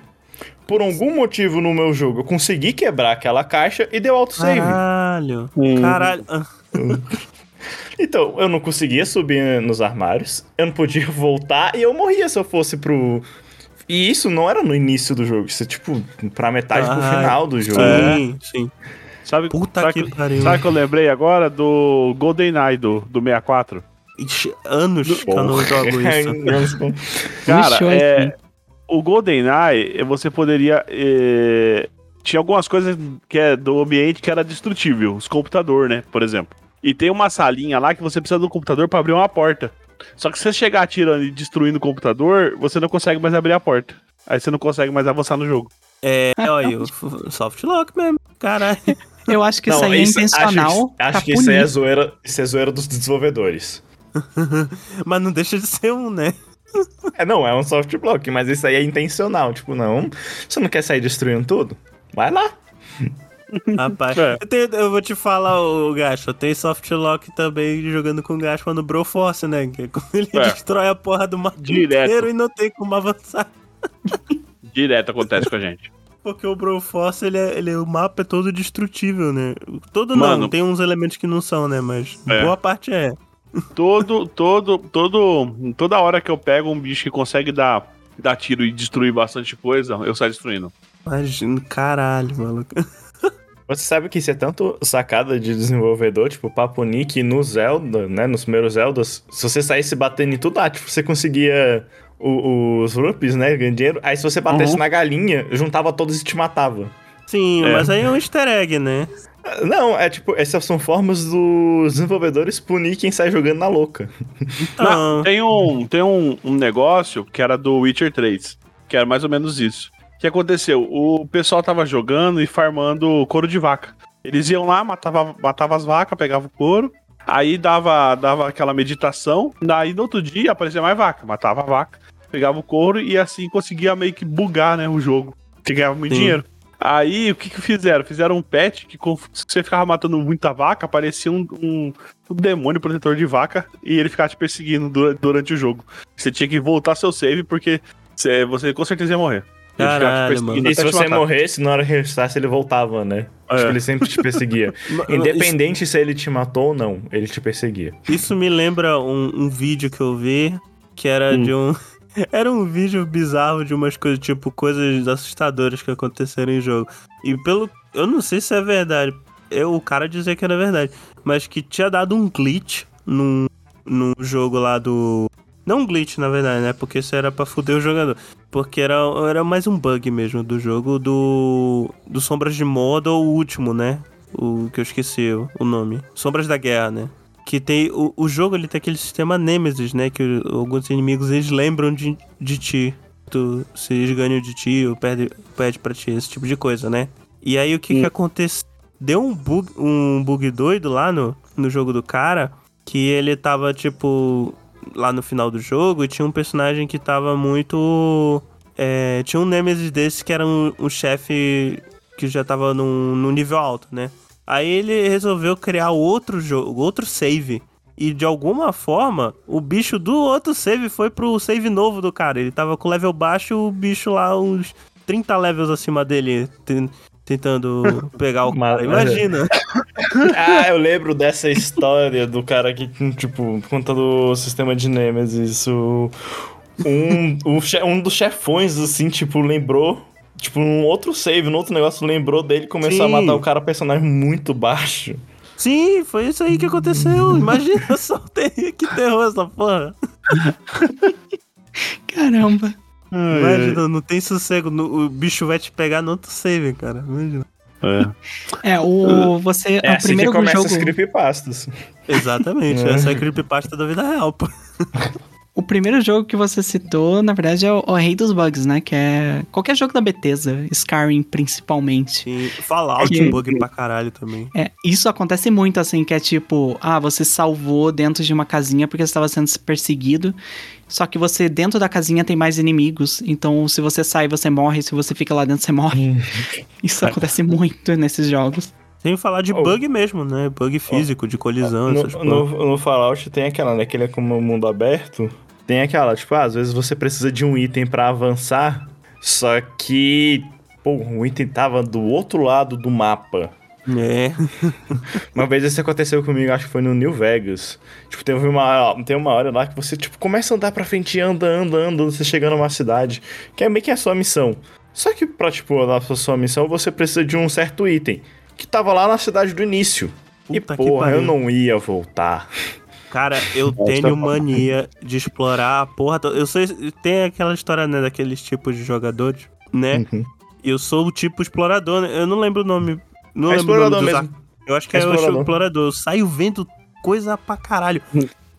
Por algum motivo no meu jogo, eu consegui quebrar aquela caixa e deu autosave. Caralho. Hum. Caralho. (laughs) Ah, Então, eu não conseguia subir nos armários, eu não podia (laughs) voltar e eu morria se eu fosse pro. E isso não era no início do jogo, isso é tipo pra metade pro Ai, final do jogo. Sim, sim. sabe, Puta sabe, que pariu. sabe que eu lembrei agora do GoldenEye do, do 64? Ixi, anos que eu não jogo (laughs) isso. Cara, Ixi, é, o GoldenEye, você poderia... é, tinha algumas coisas que é do ambiente que era destrutível, os computador, né, por exemplo. E tem uma salinha lá que você precisa do computador pra abrir uma porta. Só que se você chegar atirando e destruindo o computador, você não consegue mais abrir a porta. Aí você não consegue mais avançar no jogo. É, olha aí, o f- softlock mesmo. Caralho. (laughs) Eu acho que isso Não, aí é isso- intencional. Acho, pra acho que isso aí é zoeira, isso é zoeira dos desenvolvedores. (laughs) Mas não deixa de ser um, né? (laughs) É, não, é um soft block, mas isso aí é intencional. Tipo, não, você não quer sair destruindo tudo? Vai lá. Rapaz, É. eu, tenho- eu vou te falar, o Gaspa, tem softlock também jogando com o Gaspa no Broforce, né? Que é quando ele É. destrói a porra do mapa inteiro e não tem como avançar. Direto acontece com a gente. Porque o Broforce, ele é, ele é- o mapa é todo destrutível, né? Todo Mano. não, tem uns elementos que não são, né? Mas É. boa parte é. Todo, todo, todo, toda hora que eu pego um bicho que consegue dar, dar tiro e destruir bastante coisa, eu saio destruindo. Imagina, caralho, maluco. Você sabe que isso é tanto sacada de desenvolvedor, tipo, Papo Nick no Zelda, né? Nos primeiros Zeldas, se você saísse batendo em tudo, ah, tipo, você conseguia o- os rupees, né? Ganhar dinheiro. Aí se você batesse Uhum. na galinha, juntava todos e te matava. Sim, É. mas aí é um easter egg, né? Não, é tipo, essas são formas dos desenvolvedores punir quem sai jogando na louca. Então, Não, tem um, tem um, um negócio que era do Witcher 3, que era mais ou menos isso. O que aconteceu? O pessoal tava jogando e farmando couro de vaca. Eles iam lá, matava, matava as vacas, pegava o couro, aí dava, dava aquela meditação, daí no outro dia aparecia mais vaca, matava a vaca, pegava o couro e assim conseguia meio que bugar, né, o jogo. Que ganhava muito Sim. dinheiro. Aí, o que que fizeram? Fizeram um patch que se você ficava matando muita vaca, aparecia um, um, um demônio protetor de vaca e ele ficava te perseguindo dura- durante o jogo. Você tinha que voltar seu save porque você, você com certeza ia morrer. Caralho, perseguindo E se você matar. morresse, na hora que ressuscitasse, ele voltava, né? É. Tipo, ele sempre te perseguia. (laughs) Independente se ele te matou ou não, ele te perseguia. Isso me lembra um, um vídeo que eu vi que era Hum. de um. (laughs) Era um vídeo bizarro de umas coisas, tipo, coisas assustadoras que aconteceram em jogo. E pelo. Eu não sei se é verdade. Eu, o cara dizia que era verdade. Mas que tinha dado um glitch num, num jogo lá do. Não um glitch, na verdade, né? Porque isso era pra fuder o jogador. Porque era, era mais um bug mesmo do jogo do. Do Sombras de Mordor, o último, né? O que eu esqueci o, nome. Sombras da Guerra, né? Que tem. O, o jogo ele tem aquele sistema Nemesis, né? Que alguns inimigos eles lembram de, de ti. Tu, se eles ganham de ti ou perde, perde pra ti, esse tipo de coisa, né? E aí o que que aconteceu? Deu um bug, um bug doido lá no, no jogo do cara. Que ele tava, tipo, lá no final do jogo e tinha um personagem que tava muito. é, tinha um Nemesis desse que era um, um chefe que já tava num, num nível alto, né? Aí ele resolveu criar outro jogo, outro save. E de alguma forma, o bicho do outro save foi pro save novo do cara. Ele tava com level baixo, o bicho lá uns 30 levels acima dele, tentando pegar o cara. Imagina. (laughs) Ah, eu lembro dessa história do cara que, tipo, contando o sistema de Nemesis. O, um, o che- um dos chefões, assim, tipo, lembrou. Tipo, um outro save, um outro negócio lembrou dele e começou Sim. a matar o cara, personagem muito baixo. Sim, foi isso aí que aconteceu. Imagina só ter- que terror essa porra. (laughs) Caramba. Imagina, não tem sossego. no- o bicho vai te pegar no outro save, cara. Imagina. É. É, o. (laughs) Você. É o assim primeiro que começa jogo. as creepypastas. Exatamente, (laughs) É. essa é a creepypasta da vida real, pô. (laughs) O primeiro jogo que você citou, na verdade, é o, o Rei dos Bugs, né? Que é qualquer jogo da Bethesda, Skyrim principalmente. E Fallout, Que- bug pra caralho também. É, isso acontece muito, assim, que é tipo, ah, você salvou dentro de uma casinha porque você estava sendo perseguido. Só que você, dentro da casinha, tem mais inimigos. Então, se você sai, você morre. Se você fica lá dentro, você morre. (laughs) Isso acontece muito nesses jogos. Sem falar de Oh. bug mesmo, né? Bug físico, de colisão, No, essas porra. no, no Fallout tem aquela, né? Que ele é como um mundo aberto. Tem aquela, tipo, ah, às vezes você precisa de um item pra avançar, só que, pô, o item tava do outro lado do mapa. É. (laughs) Uma vez isso aconteceu comigo, acho que foi no New Vegas. Tipo, teve uma, tem uma hora lá que você, tipo, começa a andar pra frente, anda, anda, anda, você chega numa cidade, que é meio que a sua missão. Só que pra, tipo, dar pra sua missão, você precisa de um certo item, que tava lá na cidade do início. e, Puta que porra, eu não ia voltar. Cara, eu tenho mania de explorar a porra. Eu sei, tem aquela história, né, daqueles tipos de jogadores, né? Uhum. Eu sou o tipo explorador, né? Eu não lembro o nome. Não É explorador mesmo. ar- Eu acho que É é, o explorador. explorador. Eu saio vendo coisa pra caralho.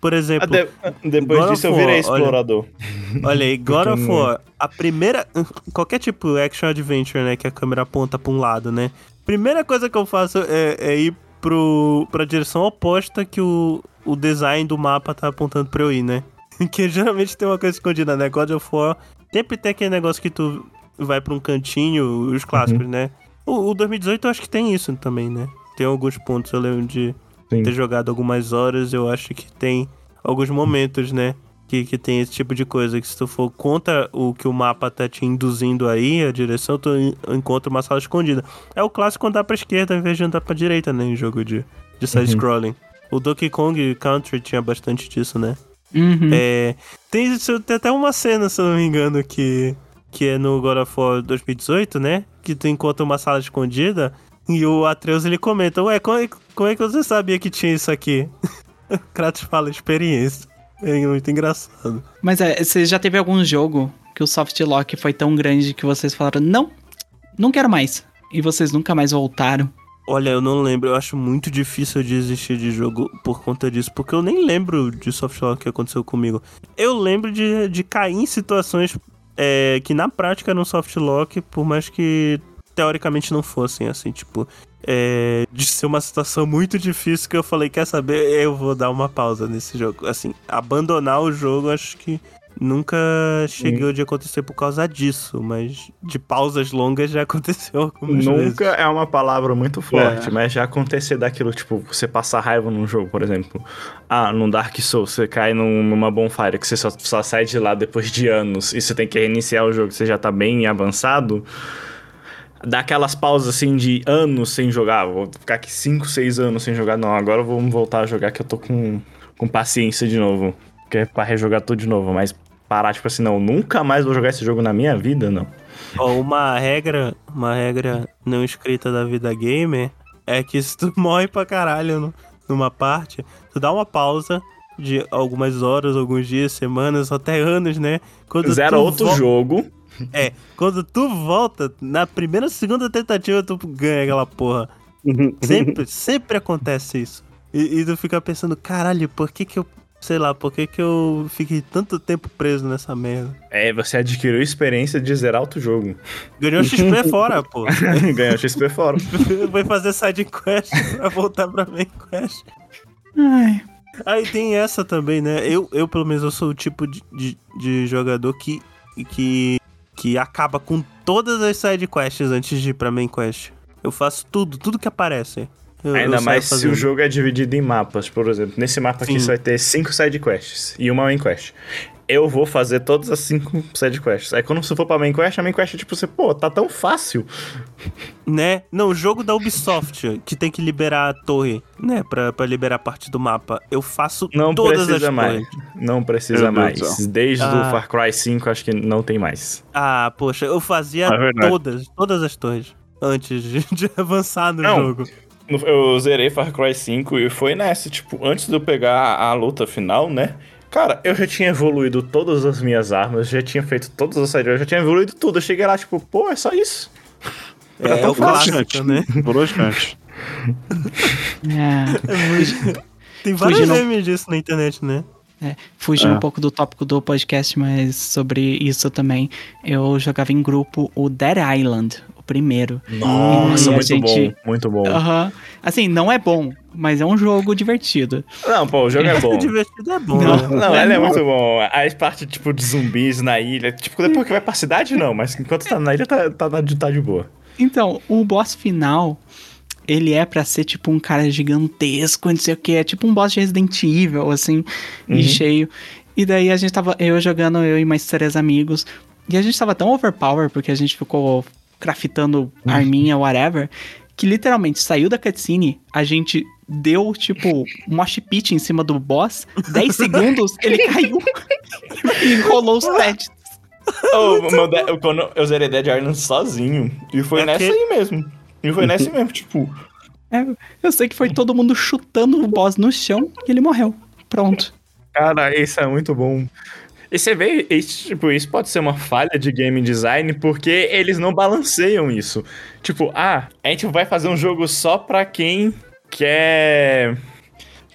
Por Ah, exemplo, de- depois God disso eu virei olha. explorador. olha aí, (laughs) God of War, a primeira. Qualquer tipo action adventure, né? Que a câmera aponta pra um lado, né? Primeira coisa que eu faço é, é ir pro, pra direção oposta que o, o design do mapa tá apontando pra eu ir, né? (laughs) Que geralmente tem uma coisa escondida, né? God of War sempre tem aquele negócio que tu vai pra um cantinho, os clássicos, né? O, o 2018 eu acho que tem isso também, né? Tem alguns pontos, eu lembro de Sim. ter jogado algumas horas, eu acho que tem alguns momentos, né? Que, que tem esse tipo de coisa, que se tu for contra o que o mapa tá te induzindo aí, a direção, tu en- encontra uma sala escondida. É o clássico andar pra esquerda ao invés de andar pra direita, né? Em jogo de, de side-scrolling. O Donkey Kong Country tinha bastante disso, né? Uhum. É, tem, tem até uma cena, se eu não me engano, que, que é no God of War 2018, né? Que tu encontra uma sala escondida e o Atreus ele comenta: Ué, como é, como é que você sabia que tinha isso aqui? o (laughs) Kratos fala experiência. É muito engraçado. Mas é, você já teve algum jogo que o soft lock foi tão grande que vocês falaram, não, não quero mais. E vocês nunca mais voltaram. Olha, eu não lembro, eu acho muito difícil de existir de jogo por conta disso, porque eu nem lembro de softlock que aconteceu comigo. Eu lembro de, de cair em situações é, que na prática eram softlock, por mais que teoricamente não fossem, assim, tipo, é, de ser uma situação muito difícil que eu falei, quer saber, eu vou dar uma pausa nesse jogo. Assim, abandonar o jogo, acho que nunca chegou de acontecer por causa disso, mas de pausas longas já (laughs) aconteceu algumas vezes. Nunca é uma palavra muito forte, É. mas já acontecer daquilo, tipo, você passar raiva num jogo, por exemplo. Ah, num Dark Souls, você cai num- numa bonfire que você só, só sai de lá depois de anos e você tem que reiniciar o jogo, você já tá bem avançado. Dá aquelas pausas assim de anos sem jogar. Vou ficar aqui 5, 6 anos sem jogar. Não, agora vamos voltar a jogar que eu tô com, com paciência de novo. Que é pra rejogar tudo de novo. Mas parar, tipo assim, não, nunca mais vou jogar esse jogo na minha vida, não. Ó, uma regra, uma regra não escrita da vida gamer é que se tu (laughs) morre pra caralho no- numa parte, tu dá uma pausa de algumas horas, alguns dias, semanas, até anos, né? Quando Zero tu outro jogo. É, quando tu volta, na primeira, segunda tentativa, tu ganha aquela porra. (laughs) Sempre, sempre acontece isso. E, e tu fica pensando, caralho, por que que eu, sei lá, por que que eu fiquei tanto tempo preso nessa merda? É, você adquiriu experiência de zerar outro jogo. Ganhou XP (laughs) fora, pô. (laughs) Ganhou XP fora. (laughs) Vai fazer side quest pra voltar pra main quest. Ai, Aí tem essa também, né? Eu, eu pelo menos, eu sou o tipo de, de, de jogador que, que, que acaba com todas as side quests antes de ir pra main quest. Eu faço tudo, tudo que aparece. Eu- eu Ainda saio mais se o jogo é dividido em mapas, por exemplo. Nesse mapa aqui Sim. você vai ter cinco side quests e uma main quest. Eu vou fazer todas as cinco side quests. Aí quando você for pra main quest, a main quest é tipo você, pô, tá tão fácil. (laughs) Né? Não, o jogo da Ubisoft, que tem que liberar a torre, né? Pra, pra liberar parte do mapa. Eu faço Não todas as precisa mais. torres. Não precisa Meu Deus do mais. Desde Ah. o Far Cry 5, acho que não tem mais. Ah, poxa, eu fazia É todas, todas as torres. Antes de, (laughs) de avançar no Não. jogo. Eu zerei Far Cry 5 e foi nessa, tipo, antes de eu pegar a luta final, né? Cara, eu já tinha evoluído todas as minhas armas, já tinha feito todas as side, eu já tinha evoluído tudo. Eu cheguei lá, tipo, pô, é só isso. É, é o clássico, né? (laughs) Broxante. é. Tem vários Fugindo- memes disso na internet, né? É, fugindo É. um pouco do tópico do podcast, mas sobre isso também, eu jogava em grupo o Dead Island, o primeiro. Nossa, E muito gente- bom, muito bom. Assim, não é bom, mas é um jogo divertido. Não, pô, o jogo é (laughs) bom. Divertido é bom, Não. né? Não, É ele é muito bom. A parte, tipo, de zumbis na ilha. Tipo, depois que vai pra cidade, não. Mas enquanto tá na ilha, tá, tá, tá de boa. Então, o boss final, ele é pra ser tipo um cara gigantesco, não sei o que, é tipo um boss de Resident Evil, assim, e Uhum. cheio. E daí a gente tava, eu jogando, eu e mais três amigos, e a gente tava tão overpower, porque a gente ficou craftando arminha, whatever, que literalmente saiu da cutscene, a gente deu, tipo, um mosh pit em cima do boss, 10 (laughs) segundos, ele caiu e rolou os créditos. Oh, meu de- eu, quando eu zerei Dead Island sozinho. E foi É nessa que- aí mesmo. E foi nessa aí mesmo, tipo. É, eu sei que foi todo mundo chutando o boss no chão e ele morreu. Pronto. Cara, isso é muito bom. E você vê, isso, tipo, isso pode ser uma falha de game design, porque eles não balanceiam isso. Tipo, ah, a gente vai fazer um jogo só pra quem quer.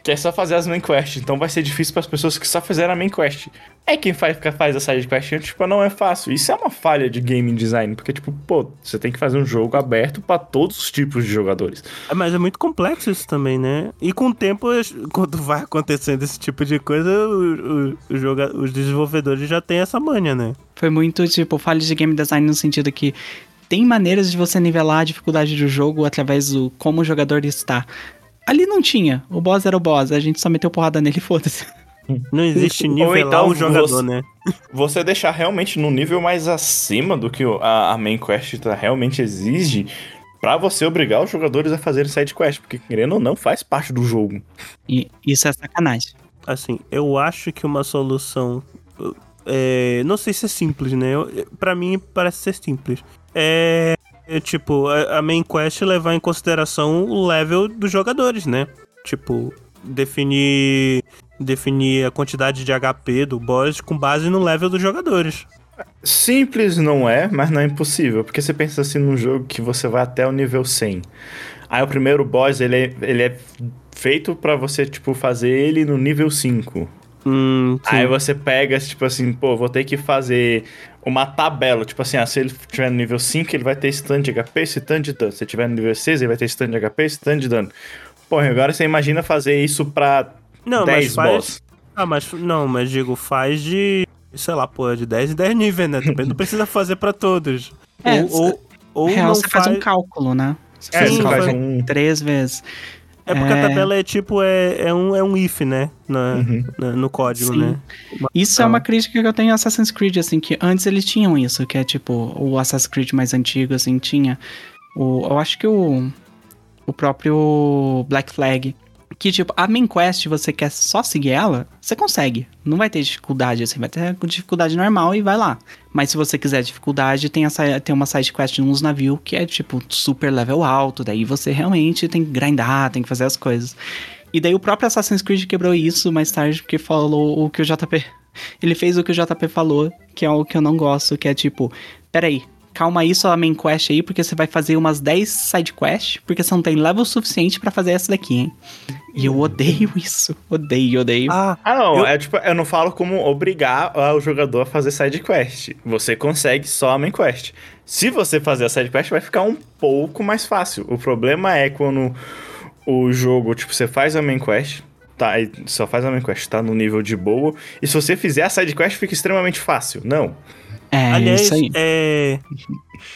Quer só fazer as main quests. Então vai ser difícil pras pessoas que só fizeram a main quest. É quem faz, faz a side quest, tipo, não é fácil. Isso é uma falha de game design, porque, tipo, pô, você tem que fazer um jogo aberto pra todos os tipos de jogadores. É, Mas é muito complexo isso também, né? E com o tempo, as- quando vai acontecendo esse tipo de coisa, o- o- o joga- os desenvolvedores já têm essa manha, né? Foi muito, tipo, falha de game design no sentido que tem maneiras de você nivelar a dificuldade do jogo através do como o jogador está. Ali não tinha. O boss era o boss, a gente só meteu porrada nele e (laughs) foda-se. Não existe Ou nivelar então o jogador, você- né? Você deixar realmente no nível mais acima do que a, a main quest tá- realmente exige pra você obrigar os jogadores a fazerem side quest, porque querendo ou não faz parte do jogo. E isso é sacanagem. Assim, eu acho que uma solução. é, não sei se é simples, né? Eu- Pra mim parece ser simples. É. é, tipo, a, main quest levar em consideração o level dos jogadores, né? Tipo, definir. Definir a quantidade de HP do boss com base no level dos jogadores. Simples não é, mas não é impossível, porque você pensa assim num jogo que você vai até o nível 100. Aí o primeiro boss, ele é, ele é feito pra você, tipo, fazer ele no nível 5. Hum. Aí você pega, tipo assim, pô, vou ter que fazer uma tabela. Tipo assim, ah, se ele tiver no nível 5, ele vai ter esse tanto de HP, esse tanto de dano. Se ele tiver no nível 6, ele vai ter esse tanto de HP, esse tanto de dano. Pô, agora você imagina fazer isso pra Não, 10 mas faz. boss. Ah, mas não, mas digo, faz de. Sei lá, pô, de 10 em 10 níveis, né? Também não precisa fazer pra todos. É, ou, ou, ou Real, não você faz... um cálculo, né? Você É, faz um faz um... três vezes. É porque É. a tabela é tipo, é, é, um, é um if, né? Na, Uhum. na- no código, Sim. né? Isso é Ah. uma crítica que eu tenho a Assassin's Creed, assim, que antes eles tinham isso, que é tipo, o Assassin's Creed mais antigo, assim, tinha. O, eu acho que o. O próprio Black Flag. Que, tipo, a main quest, você quer só seguir ela, você consegue. Não vai ter dificuldade, assim, vai ter dificuldade normal e vai lá. Mas se você quiser dificuldade, tem, essa, tem uma side quest nos navios que é, tipo, super level alto. Daí você realmente tem que grindar, tem que fazer as coisas. E daí o próprio Assassin's Creed quebrou isso mais tarde, porque falou o que o JP. Ele fez o que o JP falou, que é o que eu não gosto, que é tipo, peraí, calma aí sua main quest aí, porque você vai fazer umas 10 side quest, porque você não tem level suficiente pra fazer essa daqui, hein? E eu odeio (laughs) isso. Odeio, odeio. Ah, Ah, não, Eu- é tipo, eu não falo como obrigar o jogador a fazer side quest. Você consegue só a main quest. Se você fazer a side quest, vai ficar um pouco mais fácil. O problema é quando o jogo, tipo, você faz a main quest, tá, e só faz a main quest, tá no nível de boa, e se você fizer a side quest, fica extremamente fácil. Não. É aliás, isso aí. é.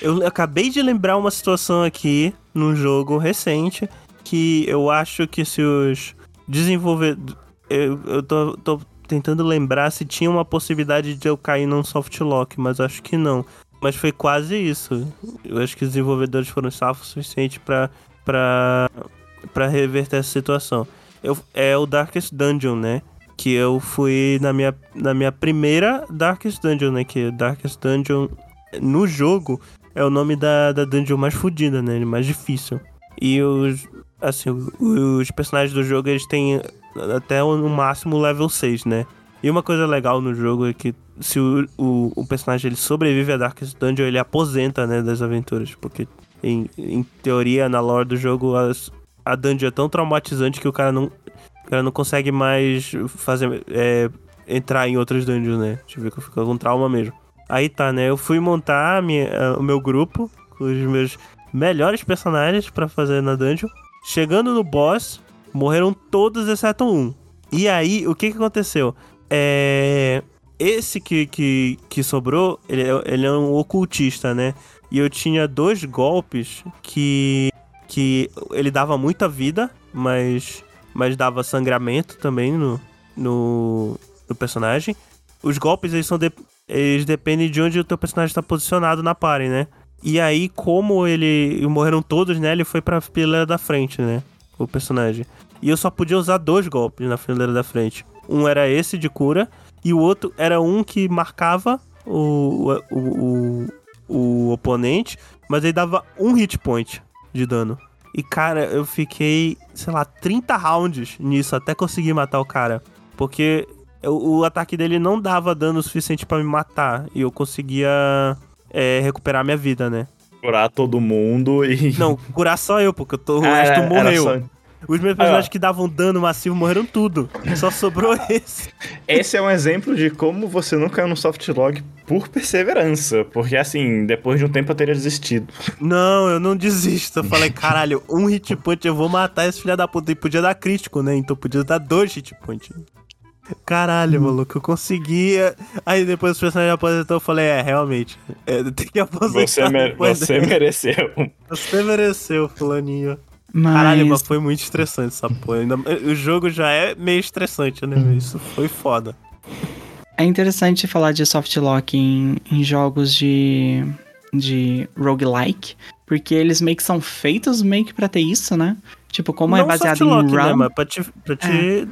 Eu acabei de lembrar uma situação aqui num jogo recente que eu acho que se os desenvolvedores. Eu, eu tô, tô tentando lembrar se tinha uma possibilidade de eu cair num soft lock, mas acho que não. Mas foi quase isso. Eu acho que os desenvolvedores foram safos o suficiente pra, pra, pra reverter essa situação. Eu, é o Darkest Dungeon, né? Que eu fui na minha, na minha primeira Darkest Dungeon, né? Que Darkest Dungeon no jogo é o nome da, da dungeon mais fodida, né? Mais difícil. E os. Assim, os personagens do jogo eles têm até no máximo level 6, né? E uma coisa legal no jogo é que se o, o, o personagem ele sobrevive a Darkest Dungeon, ele aposenta, né, das aventuras. Porque, em, em teoria, na lore do jogo, as, a dungeon é tão traumatizante que o cara não, cara não consegue mais fazer é, entrar em outras dungeons, né? Tipo, que fica com trauma mesmo. Aí tá, né? Eu fui montar minha, o meu grupo com os meus melhores personagens pra fazer na dungeon. Chegando no boss, morreram todos exceto um. E aí, o que que aconteceu? É. Esse que, que, que sobrou, ele, é- ele é um ocultista, né? E eu tinha dois golpes que. que ele dava muita vida, mas. Mas dava sangramento também no. no, no personagem. Os golpes, eles são. de- eles dependem de onde o teu personagem está posicionado na party, né? E aí, como ele. morreram todos, né? Ele foi pra fileira da frente, né? O personagem. E eu só podia usar dois golpes na fileira da frente. Um era esse de cura, e o outro era um que marcava o, o, o, o oponente, mas ele dava um hit point de dano. E cara, eu fiquei, sei lá, 30 rounds nisso até conseguir matar o cara. Porque o, o ataque dele não dava dano suficiente pra me matar. E eu conseguia é, recuperar minha vida, né? Curar todo mundo e. Não, (laughs) curar só eu, porque eu tô, o Ah, resto morreu. só- Os meus personagens que davam dano massivo morreram tudo. Só sobrou (laughs) esse. Esse é um exemplo de como você não caiu no softlog por perseverança. Porque assim, depois de um tempo eu teria desistido. Não, eu não desisto. Eu falei, caralho, um hit point eu vou matar esse filho da puta. E podia dar crítico, né? Então podia dar dois hit point. Caralho, maluco, eu conseguia. Aí depois o personagem aposentou, eu falei, é, realmente. É, tem que aposentar. Você, depois você mereceu. Você mereceu, fulaninho. Mas, Caralho, mas foi muito estressante essa porra. Ainda- O jogo já é meio estressante, né? Isso foi foda. é interessante falar de soft lock em, em jogos de, de roguelike, porque eles meio que são feitos meio que pra ter isso, né? Tipo, como é Não baseado soft lock, em né? run, Mas pra te, pra te,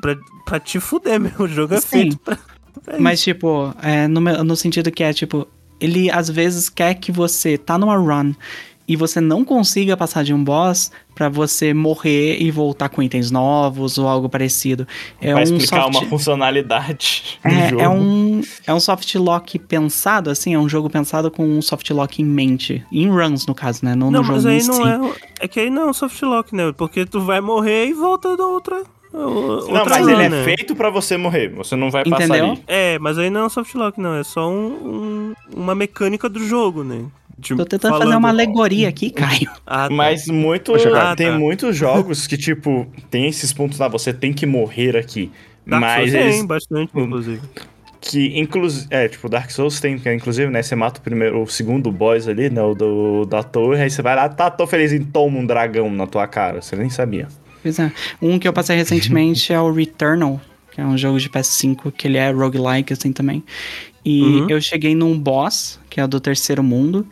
pra, pra te fuder mesmo. O jogo é Sim. feito pra. pra Mas, tipo, é, no, no sentido que é, tipo, ele às vezes quer que você tá numa run e você não consiga passar de um boss pra você morrer e voltar com itens novos ou algo parecido. É Vai um explicar soft... uma funcionalidade do (laughs) É, jogo. é um, é um soft lock pensado, assim, é um jogo pensado com um soft lock em mente. Em runs, no caso, né? Não, Não, no jogo mas aí em não si. é. É que aí não é um soft lock, né? Porque tu vai morrer e volta da outra. Não, outra mas ele é né? feito pra você morrer. Você não vai passar Entendeu? ali. É, mas aí não é um soft lock, não. É só um, um- uma mecânica do jogo, né? De- Tô tentando fazer falando- uma alegoria aqui, (laughs) Caio. Ah, tá. Mas muito, Poxa, cara. tem Ah, tá. muitos jogos que, tipo, tem esses pontos lá, você tem que morrer aqui. Dark mas Souls eles. tem bastante, inclusive. Que, inclusive. É, tipo, Dark Souls tem, que é, inclusive, né? Você mata o primeiro, o segundo boss ali, né? O do, da torre, aí você vai lá, tá, tô feliz e toma um dragão na tua cara. Você nem sabia. Pois é. Um que eu passei recentemente é o Returnal, que é um jogo de PS5, que ele é roguelike, assim, também. E Uhum. eu cheguei num boss, que é o do terceiro mundo,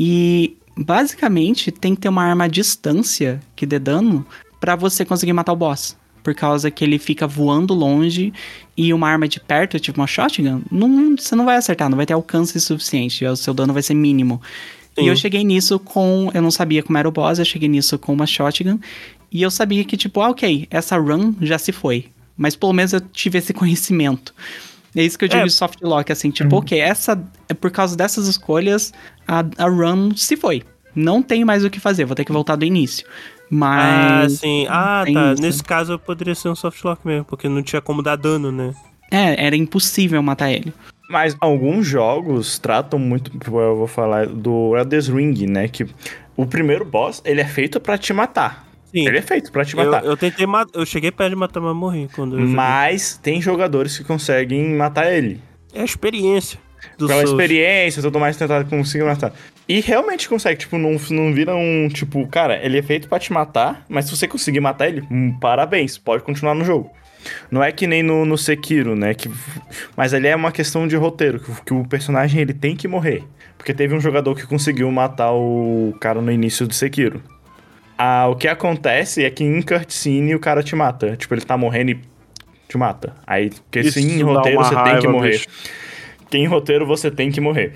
e basicamente tem que ter uma arma à distância que dê dano pra você conseguir matar o boss. Por causa que ele fica voando longe e uma arma de perto, tipo uma shotgun, não, você não vai acertar, não vai ter alcance suficiente, o seu dano vai ser mínimo. E Sim. eu cheguei nisso com. Eu não sabia como era o boss, eu cheguei nisso com uma shotgun. E eu sabia que, tipo, ah, ok, essa run já se foi. Mas pelo menos eu tive esse (laughs) conhecimento. É isso que eu digo É. de soft lock, assim, tipo, ok, essa. É por causa dessas escolhas, a, a run se foi. Não tem mais o que fazer, vou ter que voltar do início. Ah, Mas. sim. Ah, tá. isso. Nesse caso poderia ser um soft lock mesmo, porque não tinha como dar dano, né? É, era impossível matar ele. Mas alguns jogos tratam muito, eu vou falar do Elder's Ring, né? Que o primeiro boss, ele é feito pra te matar. Sim. Ele é feito pra te Eu, matar. eu tentei matar. Eu cheguei perto de matar, mas morri quando eu. Mas tem jogadores que conseguem matar ele. É a experiência do Pela Souls. experiência e tudo mais, tentar conseguir matar. E realmente consegue, tipo, não, não vira um, tipo, cara, ele é feito pra te matar, mas se você conseguir matar ele, hum, parabéns, pode continuar no jogo. Não é que nem no, no Sekiro, né? Que, mas ali é uma questão de roteiro, que, que o personagem ele tem que morrer. Porque teve um jogador que conseguiu matar o cara no início do Sekiro. Ah, o que acontece é que em cutscene o cara te mata. Tipo, ele tá morrendo e te mata. Aí, porque Isso sim, em roteiro você tem que raiva, morrer. bicho. Que em roteiro você tem que morrer.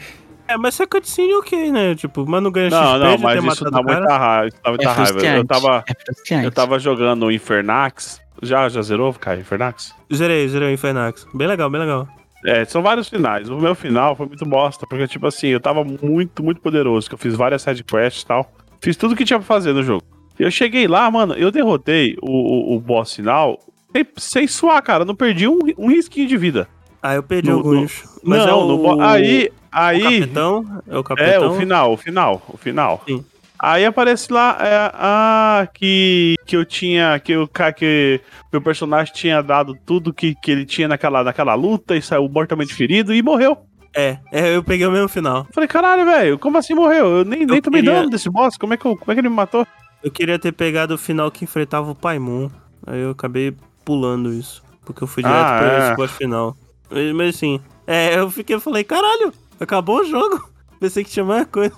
É, mas se é cutscene, ok, né? Tipo, mas não ganha Não, XP não, de mas isso matado dá cara. muita raiva. Isso dá muita é raiva. Eu tava, É eu tava jogando o Infernax. Já, já zerou, Kai? Infernax? Zerei, zerei o Infernax. Bem legal, bem legal. É, são vários finais. O meu final foi muito bosta, porque, tipo assim, eu tava muito, muito poderoso, que eu fiz várias sidequests e tal. Fiz tudo que tinha pra fazer no jogo. Eu cheguei lá, mano, eu derrotei o, o, o boss final sem, sem suar, cara. Eu não perdi um, um risquinho de vida. Ah, eu perdi No- alguns. Mas não, é o, no bo- aí, o aí, capitão. É o é, capitão. o final, o final, o final. Sim. Aí aparece lá, é, ah, que, que eu tinha, que o que meu personagem tinha dado tudo que, que ele tinha naquela, naquela luta e saiu mortalmente ferido e morreu. É, é, eu peguei o mesmo final. Falei, caralho, velho, como assim morreu? Eu nem, nem tomei queria- dano desse boss, como é, que eu- como é que ele me matou? Eu queria ter pegado o final que enfrentava o Paimon. Aí eu acabei pulando isso. Porque eu fui direto Ah, pra é. esse boss final. Mas, assim, é, eu fiquei, eu falei, caralho, acabou o jogo. (laughs) Pensei que tinha mais coisa.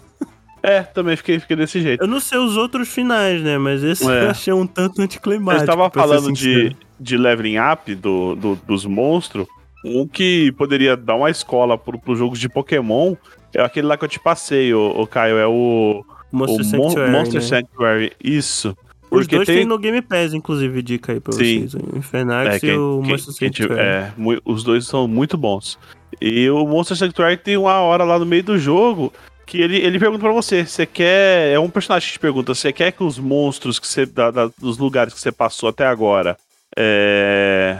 É, também fiquei, fiquei desse jeito. Eu não sei os outros finais, né? Mas esse É. (laughs) eu achei um tanto Eu anticlimático. estava pra ser falando de, de leveling up do, do- dos monstros. Um que poderia dar uma escola pro, pro jogos de Pokémon é aquele lá que eu te passei, o, Caio. É o, Monster o Mon- Sanctuary. Monster né? Sanctuary. Isso. Os Porque dois tem, tem no Game Pass, inclusive, dica aí pra Sim. vocês. O Infernax É, e o quem- Monster quem Sanctuary. é, os dois são muito bons. E o Monster Sanctuary tem uma hora lá no meio do jogo que ele, ele pergunta pra você, você quer... É um personagem que te pergunta, você quer que os monstros que você, da- da- dos lugares que você passou até agora é...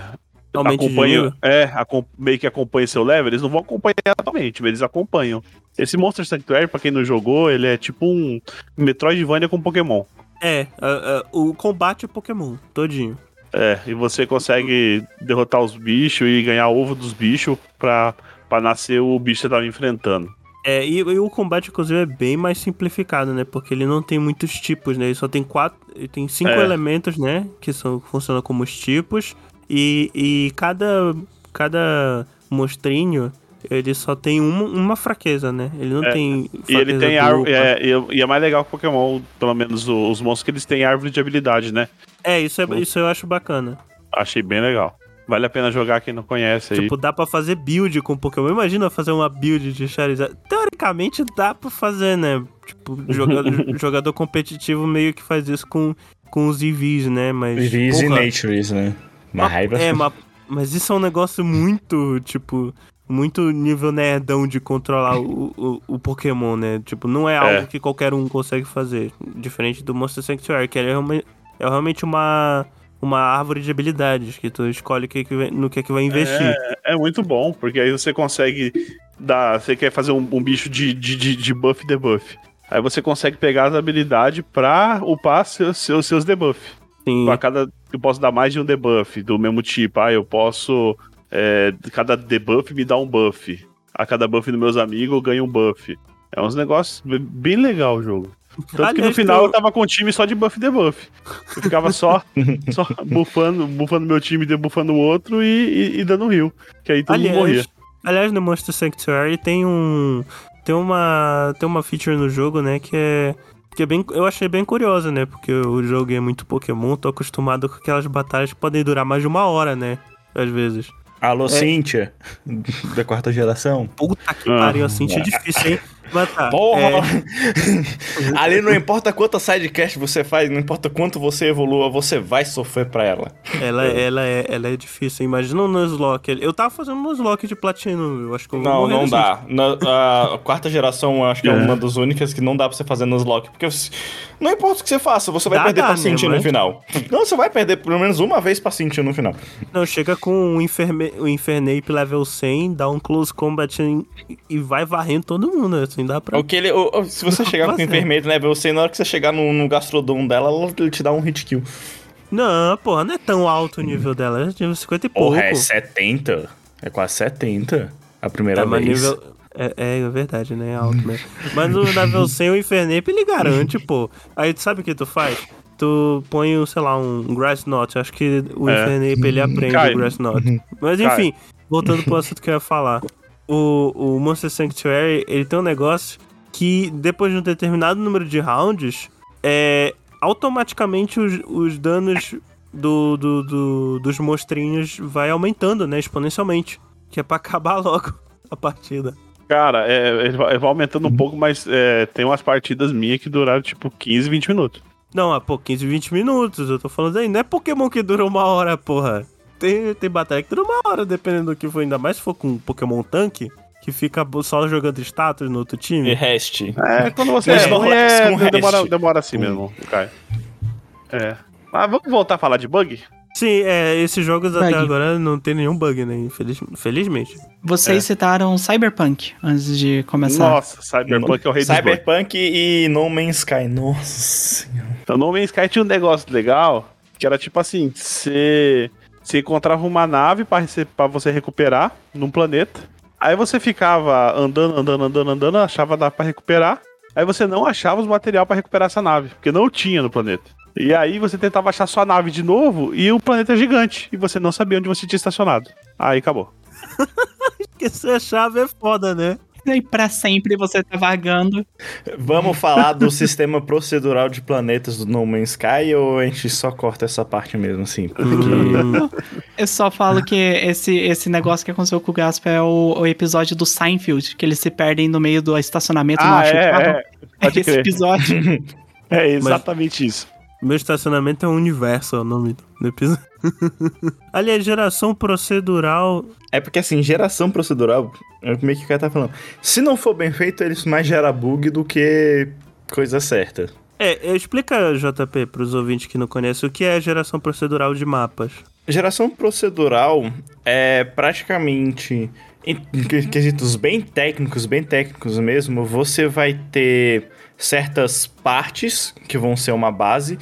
Aumente acompanham, é, meio que acompanha seu level, eles não vão acompanhar totalmente, mas eles acompanham. Esse Monster Sanctuary, pra quem não jogou, ele é tipo um Metroidvania com Pokémon. É, a- a- o combate é Pokémon, todinho. É, e você consegue derrotar os bichos e ganhar ovo dos bichos pra, pra nascer o bicho que você tava enfrentando. É, e, e o combate, inclusive, é bem mais simplificado, né? Porque ele não tem muitos tipos, né? Ele só tem quatro. Ele tem cinco É. elementos, né? Que são, funcionam como os tipos. E, e cada, cada monstrinho, ele só tem uma, uma fraqueza, né? Ele não É, tem. E ele tem árvore. É, e, e é mais legal que o Pokémon, pelo menos o- os monstros que eles têm árvore de habilidade, né? É, isso, é, isso eu acho bacana. Achei bem legal. Vale a pena jogar quem não conhece aí. Tipo, dá pra fazer build com Pokémon. Imagina fazer uma build de Charizard. Teoricamente dá pra fazer, né? Tipo, jogador, (laughs) jogador competitivo meio que faz isso com, com os EVs, né? Mas. Vivis e porra, Natures, né? Uma ma- raiva. É, ma- mas isso é um negócio muito, tipo. Muito nível nerdão de controlar o, o, o Pokémon, né? Tipo, não é algo que qualquer um consegue fazer. Diferente do Monster Sanctuary, que é realmente, é realmente uma, uma árvore de habilidades que tu escolhe que que no que, que vai investir. É muito bom, porque aí você consegue dar. Você quer fazer um, um bicho de, de, de, de buff e debuff. Aí você consegue pegar as habilidades pra upar seus, seus, seus debuffs. Sim. A cada. Eu posso dar mais de um debuff do mesmo tipo. Ah, eu posso. é, cada debuff me dá um buff. A cada buff dos meus amigos eu ganho um buff. É uns negócios be- bem legal o jogo. Tanto que no Aliás, final tu- eu tava com um time só de buff e debuff. Eu ficava só, (laughs) só buffando, buffando meu time, debuffando o outro e, e, e dando heal. Que aí todo mundo morria. Aliás, aliás, no Monster Sanctuary tem um. Tem uma. Tem uma feature no jogo, né? Que é. Que é bem, eu achei bem curiosa, né? Porque o jogo é muito Pokémon, tô acostumado com aquelas batalhas que podem durar mais de uma hora, né? Às vezes. Alô, Cíntia, (laughs) da quarta geração. Puta que pariu, assim, é difícil, hein? Mas tá. Porra! é, (laughs) Ali não importa quanta sidecast você faz, não importa quanto você evolua, você vai sofrer pra ela. ela, ela, é, ela é difícil. Imagina um Nuzlocke. Eu tava fazendo um Nuzlocke de platino. Eu acho que eu Não, não assim. dá. Na, a quarta geração, eu acho que é. É. uma das únicas que não dá pra você fazer nos lock. Porque você- não importa o que você faça, você vai Dá, perder dá, pra sentir né, no mas- final. Não, você vai perder pelo menos uma vez pra sentir no final. Não, chega com o, Inferme, o Infernape level 100, dá um close combat em- e vai varrendo todo mundo, assim, dá pra... O que ele, o- o- se você chegar com o enfermeiro level 100, na hora que você chegar no, no gastrodon dela, ela- ele te dá um hit kill. Não, porra, não é tão alto o nível dela, é nível 50 e pouco. Porra, é 70. É quase 70 a primeira É, mas vez. nível... É, é, é verdade, né? É alto mesmo. Mas no level 100, o Infernape, ele garante, pô. Aí, tu sabe o que tu faz? Tu põe, o, sei lá, um Grass Knot. Acho que o É. Infernape, ele aprende Cai. o Grass Knot. Mas, Cai. enfim, voltando pro assunto que eu ia falar. O, o Monster Sanctuary, ele tem um negócio que, depois de um determinado número de rounds, é, automaticamente os, os danos do, do- do- dos monstrinhos vai aumentando, né? Exponencialmente. Que é pra acabar (laughs) logo a partida. Cara, é, ele vai aumentando um pouco, mas é, tem umas partidas minhas que duraram tipo 15, 20 minutos. Não, há pô, 15, 20 minutos, eu tô falando aí. Não é Pokémon que dura uma hora, porra. Tem, tem batalha que dura uma hora, dependendo do que for. Ainda mais se for com um Pokémon tanque, que fica só jogando status no outro E time. rest. É, quando você é, não é com o demora, demora assim mesmo, Caio. É. Mas vamos voltar a falar de bug? Sim, é, esses jogos até Bug. agora não tem nenhum bug, né? Infeliz, felizmente. Vocês É. citaram Cyberpunk antes de começar. Nossa, Cyberpunk é o rei. Cyberpunk e No Man's Sky. Nossa senhora. Então, No Man's Sky tinha um negócio legal, que era tipo assim, você, você encontrava uma nave pra você recuperar num planeta. Aí você ficava andando, andando, andando, andando, achava nave pra recuperar. Aí você não achava os material pra recuperar essa nave, porque não tinha no planeta. E aí você tentava achar sua nave de novo e o planeta é gigante. E você não sabia onde você tinha estacionado. Aí acabou. Se a chave é foda, né? E pra sempre você tá vagando. Vamos falar do sistema procedural de planetas do No Man's Sky ou a gente só corta essa parte mesmo, assim? Porque... Hum, Eu só falo que esse, esse negócio que aconteceu com o Gaspa é o, o episódio do Seinfeld, que eles se perdem no meio do estacionamento não Ah, acham o carro. é, é. Pode esse crer. episódio. (laughs) É exatamente isso. Meu estacionamento é um universo, é o nome do episódio. (laughs) Aliás, geração procedural. É porque, assim, geração procedural, é meio que o cara tá falando. Se não for bem feito, eles mais gera bug do que coisa certa. É, explica, JP, pros ouvintes que não conhecem, o que é geração procedural de mapas. Geração procedural é praticamente, em quesitos bem técnicos, bem técnicos mesmo, você vai ter certas partes que vão ser uma base,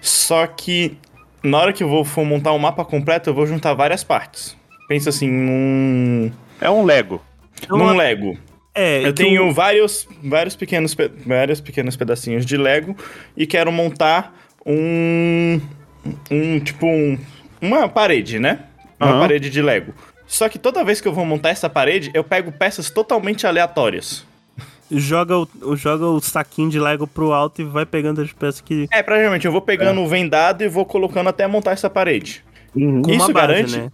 só que na hora que eu vou for montar um mapa completo, eu vou juntar várias partes. Pensa assim, num, É um Lego. num Lego. É, Eu tenho o- vários, vários, pequenos, pe- vários pequenos pedacinhos de Lego e quero montar um. Um tipo um. Uma parede, né? Uma Aham. parede de Lego. Só que toda vez que eu vou montar essa parede, eu pego peças totalmente aleatórias. Joga, o, joga o saquinho de Lego pro alto e vai pegando as peças que. É, praticamente, eu vou pegando o vendado e vou colocando até montar essa parede. Com Isso uma base, garante- né?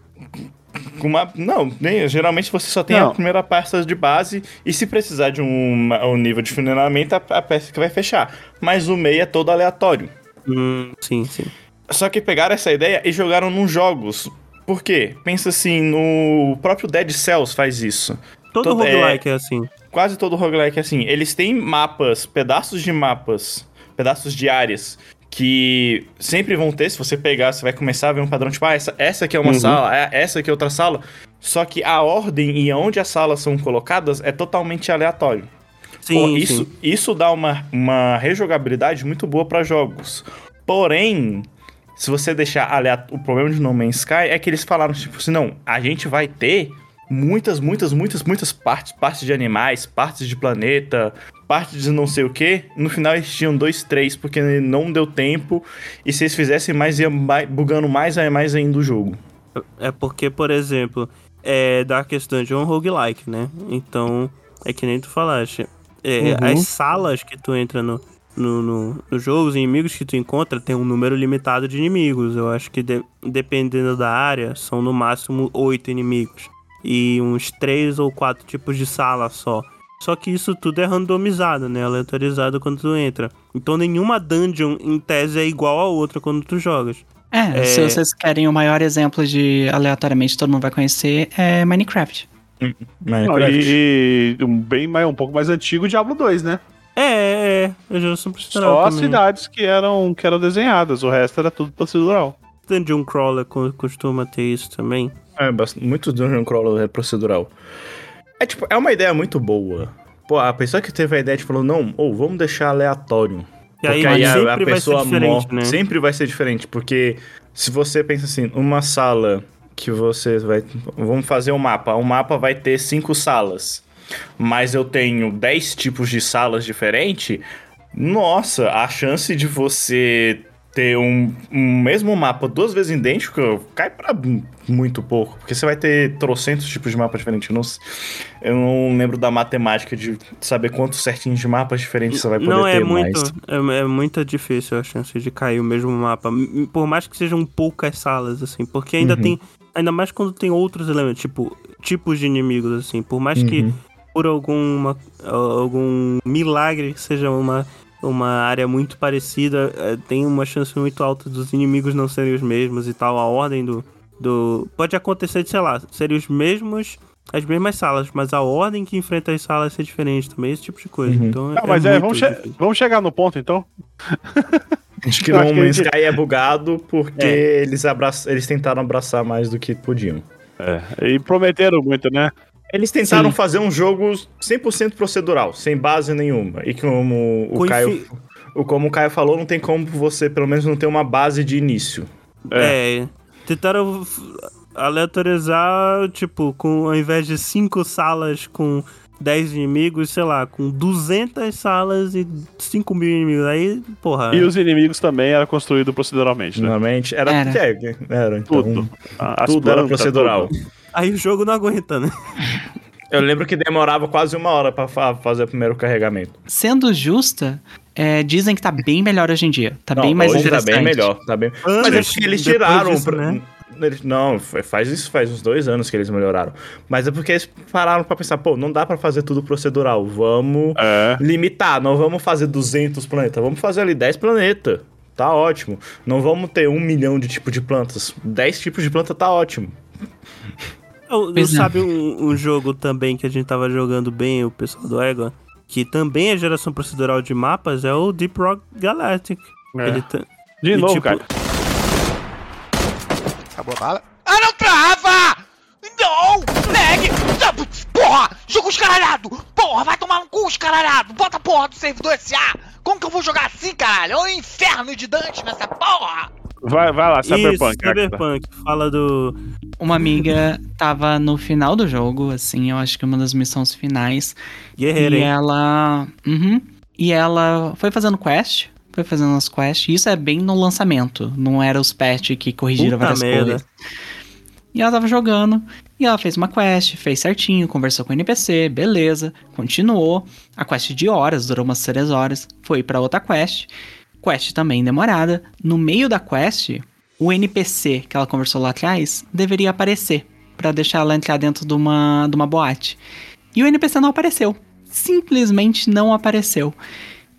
Com uma, não, nem, geralmente você só tem a Não. primeira peça de base e se precisar de um, um nível de funcionamento, a, a peça que vai fechar. Mas o meio é todo aleatório. Hum, sim, sim. Só que pegaram essa ideia e jogaram nos jogos. Por quê? Pensa assim, no próprio Dead Cells faz isso. Todo, Todo- roguelike é... assim. Quase todo roguelike é assim. Eles têm mapas, pedaços de mapas, pedaços de áreas que sempre vão ter. Se você pegar, você vai começar a ver um padrão tipo, ah, essa, essa aqui é uma Uhum. sala, é- essa aqui é outra sala. Só que a ordem e onde as salas são colocadas é totalmente aleatório. Sim, Pô, sim. isso, isso dá uma, uma rejogabilidade muito boa pra jogos. Porém, se você deixar aleatório. O problema de No Man's Sky é que eles falaram, tipo assim, não, a gente vai ter muitas, muitas, muitas, muitas partes. Partes de animais, partes de planeta, partes de não sei o que. No final eles tinham dois, três, porque não deu tempo. E se eles fizessem mais, ia bugando mais e mais ainda o jogo. É porque, por exemplo, é Darkest Dungeon é um roguelike, né? Então, é que nem tu falaste. É, Uhum. As salas que tu entra no, no, no, no jogo, os inimigos que tu encontra, tem um número limitado de inimigos. Eu acho que de- dependendo da área, são no máximo oito inimigos. E uns três ou quatro tipos de sala só. Só que isso tudo é randomizado, né? Aleatorizado quando tu entra. Então nenhuma dungeon, em tese, é igual a outra quando tu jogas. É, É. se vocês querem o maior exemplo de aleatoriamente todo mundo vai conhecer, é Minecraft. Não, Minecraft. e, e um bem mais, um pouco mais antigo, Diablo 2, né? É, é, é. Eu já sou Só as cidades que eram, que eram desenhadas, o resto era tudo procedural. Dungeon Crawler co- costuma ter isso também. É, bast- muito Dungeon Crawler é procedural. É tipo, é uma ideia muito boa. Pô, a pessoa que teve a ideia de falou, não, ou vamos deixar aleatório. E aí, aí a, sempre a vai ser pessoa diferente, morre. né? Sempre vai ser diferente, porque se você pensa assim, uma sala que você vai. Vamos fazer um mapa. Um mapa vai ter cinco salas. Mas eu tenho 10 tipos de salas diferentes. Nossa, a chance de você ter um, um mesmo mapa duas vezes idêntico cai pra muito pouco. Porque você vai ter trocentos tipos de mapa diferentes. Eu não, eu não lembro da matemática de saber quantos certinhos de mapas diferentes você vai poder Não, ter é muito, mais. é, é muito difícil a chance de cair o mesmo mapa. Por mais que sejam poucas salas, assim. Porque ainda Uhum. tem. Ainda mais quando tem outros elementos, tipo, tipos de inimigos, assim. Por mais que Uhum. por alguma, algum milagre seja uma, uma área muito parecida, é, tem uma chance muito alta dos inimigos não serem os mesmos e tal. A ordem do. do pode acontecer de, sei lá, serem os mesmos. As mesmas salas, mas a ordem que enfrenta as salas ser diferente também, esse tipo de coisa. Uhum. Então, Não, mas é, vamos, che- difícil. vamos chegar no ponto então. (laughs) Acho que Eu No Man's Sky é bugado porque É. eles, eles tentaram abraçar mais do que podiam. E prometeram muito, né? Eles tentaram Sim. fazer um jogo 100% procedural, sem base nenhuma. E como o Com Caio, o, como o Caio falou, não tem como você, pelo menos, não ter uma base de início. É. tentaram f- aleatorizar, tipo, com ao invés de cinco salas com 10 inimigos, sei lá, com 200 salas e 5 mil inimigos. Aí, porra. E os inimigos também eram construídos proceduralmente, né? Normalmente era. Era. É, era então, Tudo. As tudo era plantas, procedural. tudo. Aí o jogo não aguenta, né? Eu lembro que demorava quase uma hora pra fa- fazer o primeiro carregamento. Sendo justa, é, dizem que tá bem melhor hoje em dia. Tá Não, bem mais hoje tá interessante. bem melhor. Tá bem... Mas é Anos porque eles tiraram. disso, pra- né? eles- Não, fa- faz isso faz uns dois anos que eles melhoraram. Mas é porque eles pararam pra pensar, pô, não dá pra fazer tudo procedural. Vamos É. limitar, não vamos fazer 200 planetas, vamos fazer ali 10 planetas. Tá ótimo. Não vamos ter um milhão de tipos de plantas. 10 tipos de planta tá ótimo. Eu, Pois é. sabe um, um jogo também que a gente tava jogando bem, o pessoal do Ego, que também é geração procedural de mapas, é o Deep Rock Galactic. É. Ele tá- De e, novo, tipo, cara. Acabou a bala. Ah, não trava! Não! Lag! Ah, Porra! Jogo escaralhado! Porra, vai tomar no cu, escaralhado! Bota a porra do servidor SA! Como que eu vou jogar assim, caralho? É um inferno de Dante nessa porra! Vai, vai lá, Isso, Cyberpunk. Agatha. Cyberpunk. Fala do. Uma amiga tava no final do jogo, assim, eu acho que uma das missões finais. Guerreiro, e hein? ela. Uhum. E ela foi fazendo quest. Foi fazendo as quests. Isso é bem no lançamento. Não era os patch que corrigiram Puta várias merda. coisas. E ela tava jogando. E ela fez uma quest, fez certinho, conversou com o NPC, beleza. Continuou. A quest de horas, durou umas 3 horas. Foi pra outra quest. Quest também demorada. No meio da quest, o NPC que ela conversou lá atrás deveria aparecer. Pra deixar ela entrar dentro de uma, de uma boate. E o NPC não apareceu. Simplesmente não apareceu.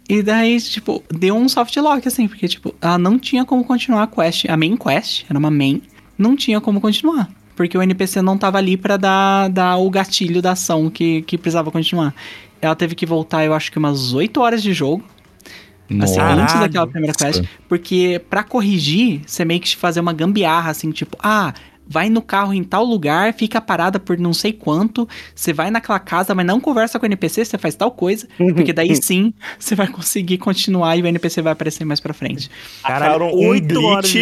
E daí, tipo, deu um soft lock, assim, porque, tipo, ela não tinha como continuar a quest. A main quest, era uma main, não tinha como continuar. Porque o NPC não tava ali pra dar, dar o gatilho da ação que, que precisava continuar. Ela teve que voltar, eu acho que umas 8 horas de jogo. Assim, Caralho. antes daquela primeira quest. Porque pra corrigir, você meio que fazer uma gambiarra, assim, tipo, ah, vai no carro em tal lugar, fica parada por não sei quanto, você vai naquela casa, mas não conversa com o NPC, você faz tal coisa, porque daí sim (laughs) você vai conseguir continuar e o NPC vai aparecer mais pra frente. Acharam um glitch.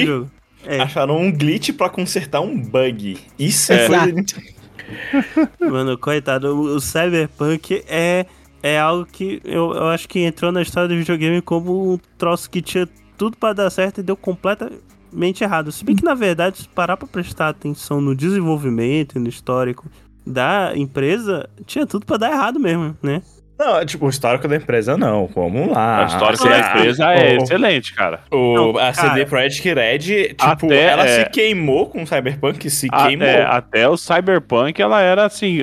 É, Acharam um glitch pra consertar um bug. Isso É. Exato. (laughs) mano, coitado, o Cyberpunk é, é algo que eu, eu acho que entrou na história do videogame como um troço que tinha tudo pra dar certo e deu completamente errado. Se bem que, na verdade, se parar pra prestar atenção no desenvolvimento e no histórico da empresa, tinha tudo pra dar errado mesmo, né? Não, tipo, o histórico da empresa não. Vamos lá. A história Ah, da empresa é o- excelente, cara. O, Não, a CD cara. Projekt Red, tipo, Até, ela é. se queimou com o Cyberpunk, se A- queimou. é, até o Cyberpunk, ela era, assim,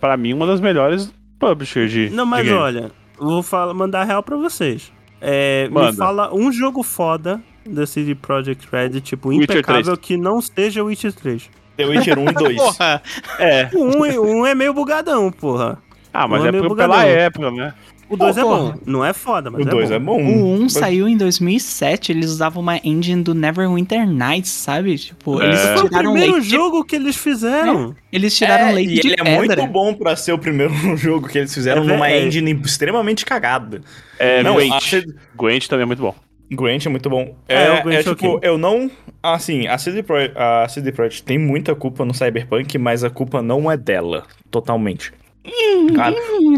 pra mim, uma das melhores publishers de. Não, mas de olha, vou falar, mandar real pra vocês. É, me fala um jogo foda da CD Projekt Red, tipo, Witcher impecável 3. que não seja Witcher 3. The Witcher 1 e 2. (laughs) Porra! É. O 1 é, o um é meio bugadão, porra. Ah, mas Não é é pela época, né? O 2 é bom. Não é foda, mas o é 2 bom. é bom. O 1 saiu em 2007, eles usavam uma engine do Neverwinter Nights, sabe? Tipo, É. eles Foi o tiraram primeiro de- jogo que eles fizeram. Eles tiraram É, leite e de ele é muito bom pra ser o primeiro (laughs) jogo que eles fizeram É, numa é. engine extremamente cagada. É, Não, Gwent. Gwent também é muito bom. Gwent é muito bom. É, É, o Gwent é é tipo, eu não. Assim, a CD, Pro, a CD Projekt tem muita culpa no Cyberpunk, mas a culpa não é dela, totalmente. Cara,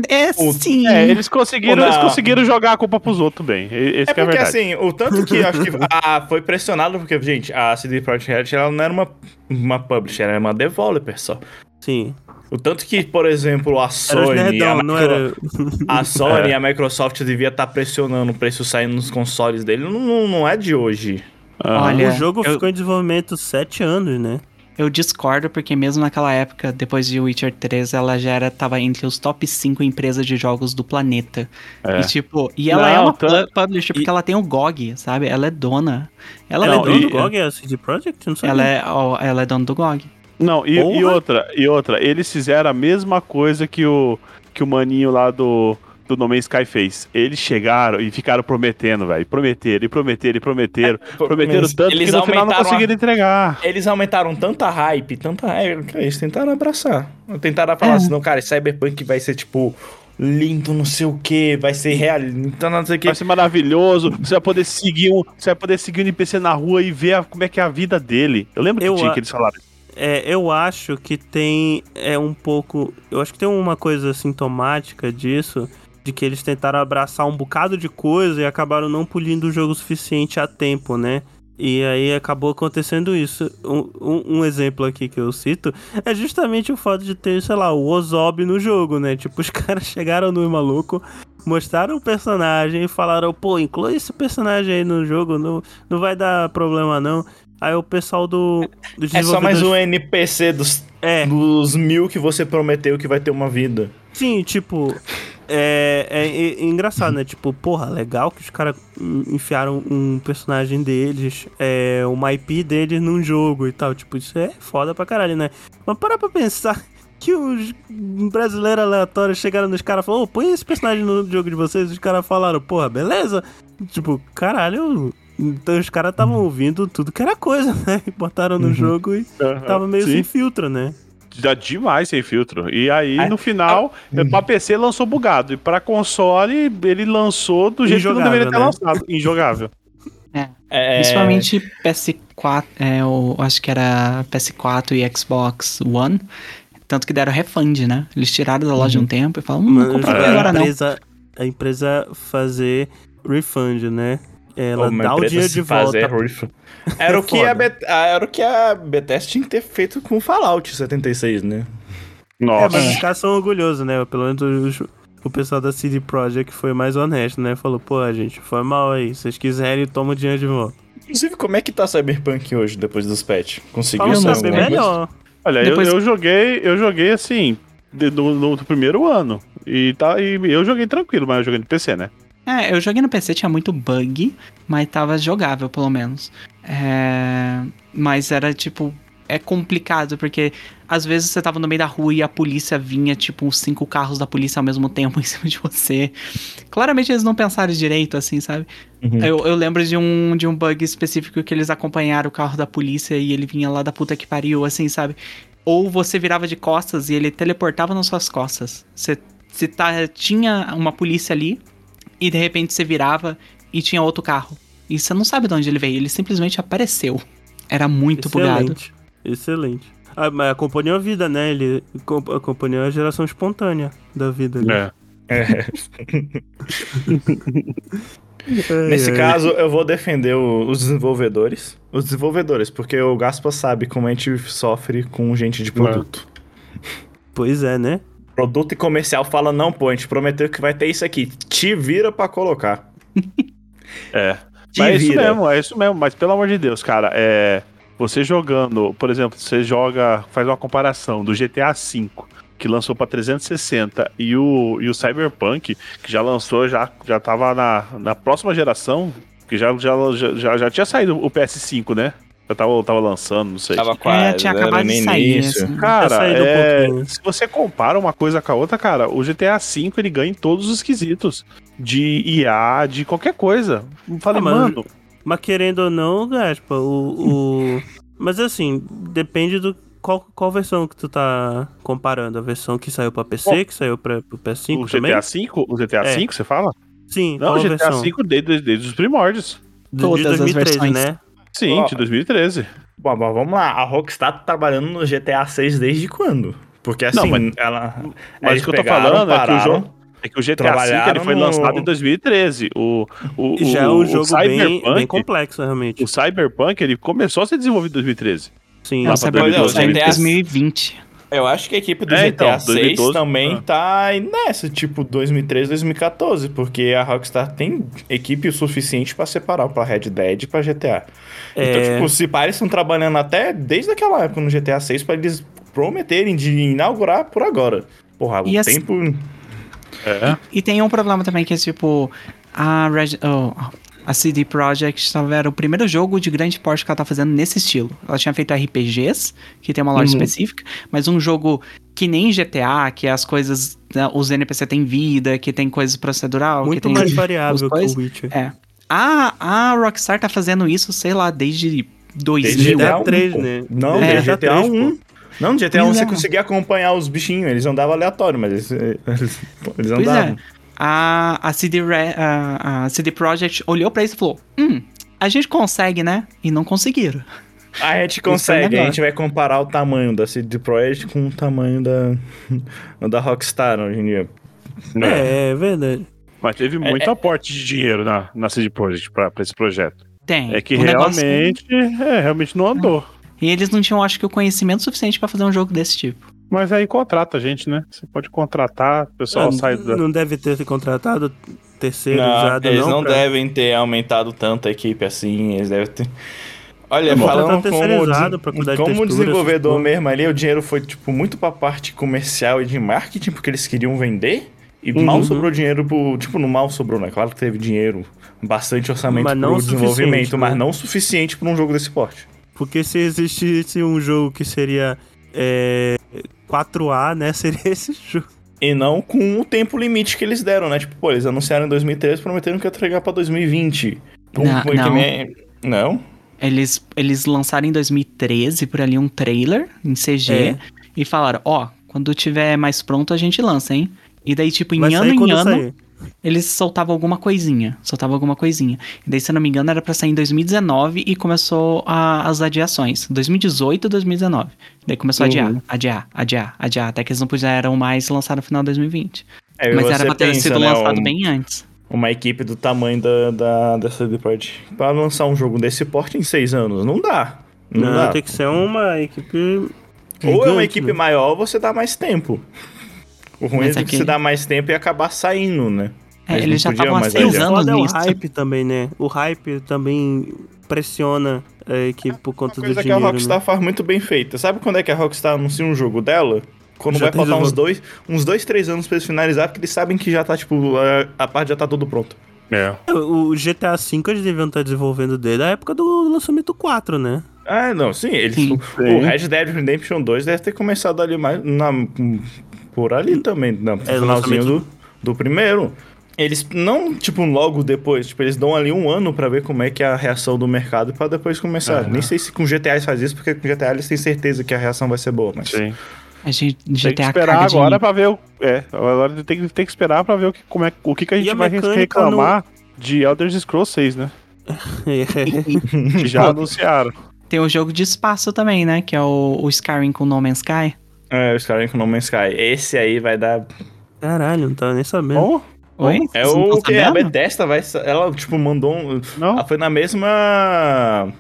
É O- sim. É, eles conseguiram, eles conseguiram jogar a culpa pros outros bem. Esse é que é a porque verdade. assim, o tanto que acho que (laughs) ah, foi pressionado, porque, gente, a CD Projekt Red ela não era uma, uma publisher, ela era uma developer só. Sim. O tanto que, por exemplo, a Sony, a, nerdão, não Micro- era... a (laughs) Sony É. e a Microsoft devia estar pressionando o preço saindo nos consoles dele, não, não, não é de hoje. Olha, o jogo eu- ficou em desenvolvimento 7 anos, né? Eu discordo, porque mesmo naquela época, depois de Witcher 3, ela já era, tava entre os top 5 empresas de jogos do planeta. É. E tipo, e ela Não, é uma tá- pu- publisher porque e- ela tem o GOG, sabe? Ela é dona. Ela, é é Não, dono dona. do GOG, é a CD Projekt? Não sabia. Ela é, ó, ela é dona do GOG. Não, e, e outra, e outra, eles fizeram a mesma coisa que o, que o maninho lá do, do No Man's Sky fez. Eles chegaram e ficaram prometendo, velho. Prometeram, e prometeram, e prometeram. prometeram mas tanto eles que no final não aumentaram a- conseguiram entregar. Eles aumentaram tanta hype, tanta hype, que eles tentaram abraçar. Tentaram falar É. assim, não, cara, Cyberpunk vai ser, tipo, lindo, não sei o que, vai ser real, então não sei o que. Vai ser maravilhoso. Você vai poder seguir um, você vai poder seguir um NPC na rua e ver a- como é que é a vida dele. Eu lembro que Eu tinha a- que eles falaram. É, eu acho que tem é um pouco, eu acho que tem uma coisa sintomática disso, de que eles tentaram abraçar um bocado de coisa e acabaram não polindo o jogo suficiente a tempo, né? E aí acabou acontecendo isso. Um, um- um exemplo aqui que eu cito é justamente o fato de ter, sei lá, o Ozob no jogo, né? Tipo, os (laughs) caras chegaram no maluco, mostraram o personagem e falaram, pô, inclui esse personagem aí no jogo, não, não vai dar problema não. Aí o pessoal do, do É só mais um NPC dos, É, dos mil que você prometeu que vai ter uma vida. Sim, tipo. É, é- é- engraçado, né? Tipo, porra, legal que os caras enfiaram um personagem deles, é, uma IP deles num jogo e tal. Tipo, isso é foda pra caralho, né? Mas para pra pensar (laughs) que os brasileiros aleatórios chegaram nos caras e falaram: Ô, põe esse personagem no jogo de vocês. Os caras falaram: Porra, beleza? Tipo, caralho. Então os caras estavam ouvindo tudo que era coisa, (laughs) né? E botaram no jogo e tava meio Sim. sem filtro, né? Já demais sem filtro. E aí, Ah, no final, pra PC lançou bugado. E pra console, ele lançou do jeito que não deveria ter né? lançado. Injogável. É, Principalmente PS4, é, eu acho que era PS4 e Xbox One. Tanto que deram refund, né? Eles tiraram da loja um tempo e falaram, hum, não compra a agora não. empresa, a empresa fazer refund, né? Ela dá o dinheiro de volta. fazer refund. (laughs) Era, o que foda. a Bet- ah, era o que a Bethesda tinha que ter feito com Fallout 76, né? É, Nossa. mas os caras são orgulhosos, né? Pelo menos os- o pessoal da CD Projekt foi mais honesto, né? Falou, pô, gente, foi mal aí. Se vocês quiserem, toma o dinheiro de volta. Inclusive, como é que tá Cyberpunk hoje, depois dos patch? Conseguiu Fala saber melhor. Olha, Depois- eu, eu joguei, eu joguei assim, de- no, no primeiro ano. E, tá, e eu joguei tranquilo, mas eu joguei no PC, né? É, eu joguei no PC, tinha muito bug, mas tava jogável, pelo menos. É, Mas era tipo. É complicado, porque às vezes você tava no meio da rua e a polícia vinha, tipo, uns cinco carros da polícia ao mesmo tempo (laughs) em cima de você. Claramente eles não pensaram direito, assim, sabe? Uhum. Eu, eu lembro de um, de um bug específico que eles acompanharam o carro da polícia e ele vinha lá da puta que pariu, assim, sabe? Ou você virava de costas e ele teleportava nas suas costas. Você, você tá, tinha uma polícia ali e de repente você virava e tinha outro carro. E você não sabe de onde ele veio, ele simplesmente apareceu. Era muito bugado. Excelente. Excelente. Ah, mas acompanhou a vida, né? Ele acom- acompanhou a geração espontânea da vida. ali. É. É. (laughs) Nesse ai. caso, eu vou defender o- os desenvolvedores. Os desenvolvedores, porque o Gaspa sabe como a gente sofre com gente de produto. Pois é, né? Produto e comercial fala, não, pô, a gente prometeu que vai ter isso aqui. Te vira pra colocar. (laughs) É. Te Mas é isso vira. mesmo, é isso mesmo. Mas pelo amor de Deus, cara, é. Você jogando, por exemplo, você joga, faz uma comparação do GTA V, que lançou pra 360, e o, e o Cyberpunk, que já lançou, já, já tava na, na próxima geração, que já, já, já, já tinha saído o PS5, né? Já tava, tava lançando, não sei. Tava É, quase. tinha era acabado de sair. assim. Cara, é, se você compara uma coisa com a outra, cara, o GTA V ele ganha em todos os quesitos. De IA, de qualquer coisa. Eu Falei, Ah, mas- mano, Mas querendo ou não, Gaspa, o. o... (laughs) Mas assim, depende do. Qual, qual versão que tu tá comparando? A versão que saiu pra PC, Bom, que saiu pra, pro PS5 o também? GTA V, o GTA É. V, você fala? Sim, Não, qual o GTA versão? V desde, desde os primórdios. De, de Todas as 2013, versões. né? Sim, Ó. de 2013. Bom, mas vamos lá. A Rockstar tá trabalhando no GTA 6 desde quando? Porque assim, Não, mas- ela. Mas o que eu tô pegaram, falando é que o pararam. jogo. É que o GTA V ele foi no- lançado em 2013. O, o, E já é o- um o jogo bem, Cyberpunk, bem complexo, realmente. O Cyberpunk ele começou a ser desenvolvido em 2013. Sim. É, Lá o pra Cyberpunk 2012, saiu em 2013. 2020. Eu acho que a equipe do É, GTA então, 6 2012, também ah. tá nessa, tipo 2013, 2014, porque a Rockstar tem equipe o suficiente pra separar pra Red Dead e pra GTA. Então, É. tipo, se eles estão trabalhando até desde aquela época no GTA 6 pra eles prometerem de inaugurar por agora. Porra, o E assim- tempo. É. E tem um problema também que é tipo, a, Reg- oh, a CD Projekt tava- era o primeiro jogo de grande porte que ela tá fazendo nesse estilo. Ela tinha feito RPGs, que tem uma loja Uhum. específica, mas um jogo que nem GTA, que as coisas, né, os NPC têm vida, que tem coisas procedural, que Muito tem mais (laughs) os variável que coisas. o Witcher. É. A, a Rockstar tá fazendo isso, sei lá, desde 2000. Desde GTA GTA 3, 1, pô. né? Não, É. desde GTA 1. Não, no GTA 1 Pois você é. conseguia acompanhar os bichinhos, eles andavam aleatório, mas eles, eles, (laughs) eles Pois andavam. é. A, a, CD Re- a, a CD Projekt olhou pra isso e falou: Hum, a gente consegue, né? E não conseguiram. A gente (laughs) é consegue, a gente vai comparar o tamanho da CD Projekt com o tamanho da, (laughs) da Rockstar hoje em dia. É, é verdade. Mas teve muito aporte de dinheiro na, na CD Projekt pra, pra esse projeto. Tem. É que negócio- realmente, é, realmente não andou. E eles não tinham, acho que, o conhecimento suficiente pra fazer um jogo desse tipo. Mas aí contrata a gente, né? Você pode contratar, o pessoal Ah, sai da. Não deve ter se contratado terceiro Não, usado, eles não. não pra- devem ter aumentado tanto a equipe assim, eles devem ter... Olha, É falando como, de como desenvolvedor mesmo ali, o dinheiro foi tipo muito pra parte comercial e de marketing, porque eles queriam vender. E Uhum. mal sobrou dinheiro pro. Tipo, não mal sobrou, né? Claro que teve dinheiro, bastante orçamento Mas não pro desenvolvimento, mas né? não o suficiente pra um jogo desse porte. Porque se existisse um jogo que seria é, 4A, né? (laughs) Seria esse jogo. E não com o tempo limite que eles deram, né? Tipo, pô, eles anunciaram em 2013, prometeram que ia entregar pra 2020. Pum, Não, não. nem- Não? Eles, eles lançaram em 2013, por ali, um trailer em CG. É. E falaram: Ó, quando tiver mais pronto a gente lança, hein? E daí, tipo, em Vai ano em ano. sair. Eles soltavam alguma coisinha. Soltavam alguma coisinha. E daí, se eu não me engano, era pra sair em 2019 e começou a- as adiações. 2018 e 2019. Daí começou a adiar, adiar, adiar, adiar. Até que eles não puderam mais lançar no final de 2020. É, Mas era pra ter pensa, sido né, lançado um- bem antes. Uma equipe do tamanho da, da, dessa CD Projekt. Pra lançar um jogo desse porte em seis anos, não dá. Não, Não, dá. tem que ser uma equipe. Ou é uma equipe né? maior ou você dá mais tempo. O ruim Mas é é que você dá mais tempo e acabar saindo, né? É, Eles já estavam há mais seis anos é o nisso. hype também, né? O hype também pressiona a equipe por conta Uma do coisa que a dinheiro. Rockstar né? faz muito bem feita. Sabe quando é que a Rockstar anuncia um jogo dela? Quando Já vai faltar jogo. uns dois, uns dois, três anos pra eles finalizar, porque eles sabem que já tá, tipo, a, a parte já tá tudo pronto. É. O o GTA V eles deviam estar desenvolvendo desde a época do lançamento 4, né? Ah, não, sim, eles. Sim. O, o Red Dead Redemption 2 deve ter começado ali mais. Na, por ali também, no É, finalzinho do, do primeiro. Eles não, tipo, logo depois, tipo, eles dão ali um ano pra ver como é que é a reação do mercado pra depois começar. É. Nem sei se com GTA eles faz isso, porque com GTA eles têm certeza que a reação vai ser boa, mas. Sim. A gente Tem que esperar agora pra ver o. É, agora tem que, tem que esperar pra ver o que, como é, o que, que a gente a vai reclamar de Elder Scrolls 6, né? (laughs) Que já anunciaram. Tem o jogo de espaço também, né? Que é o, o Skyrim com No Man's Sky. É, os caras com No Man's Sky. Esse aí vai dar. Caralho, não tava nem sabendo. Bom, Oi? É o que a? Bethesda vai. Ela, tipo, mandou um. não. Ah, foi na mesma.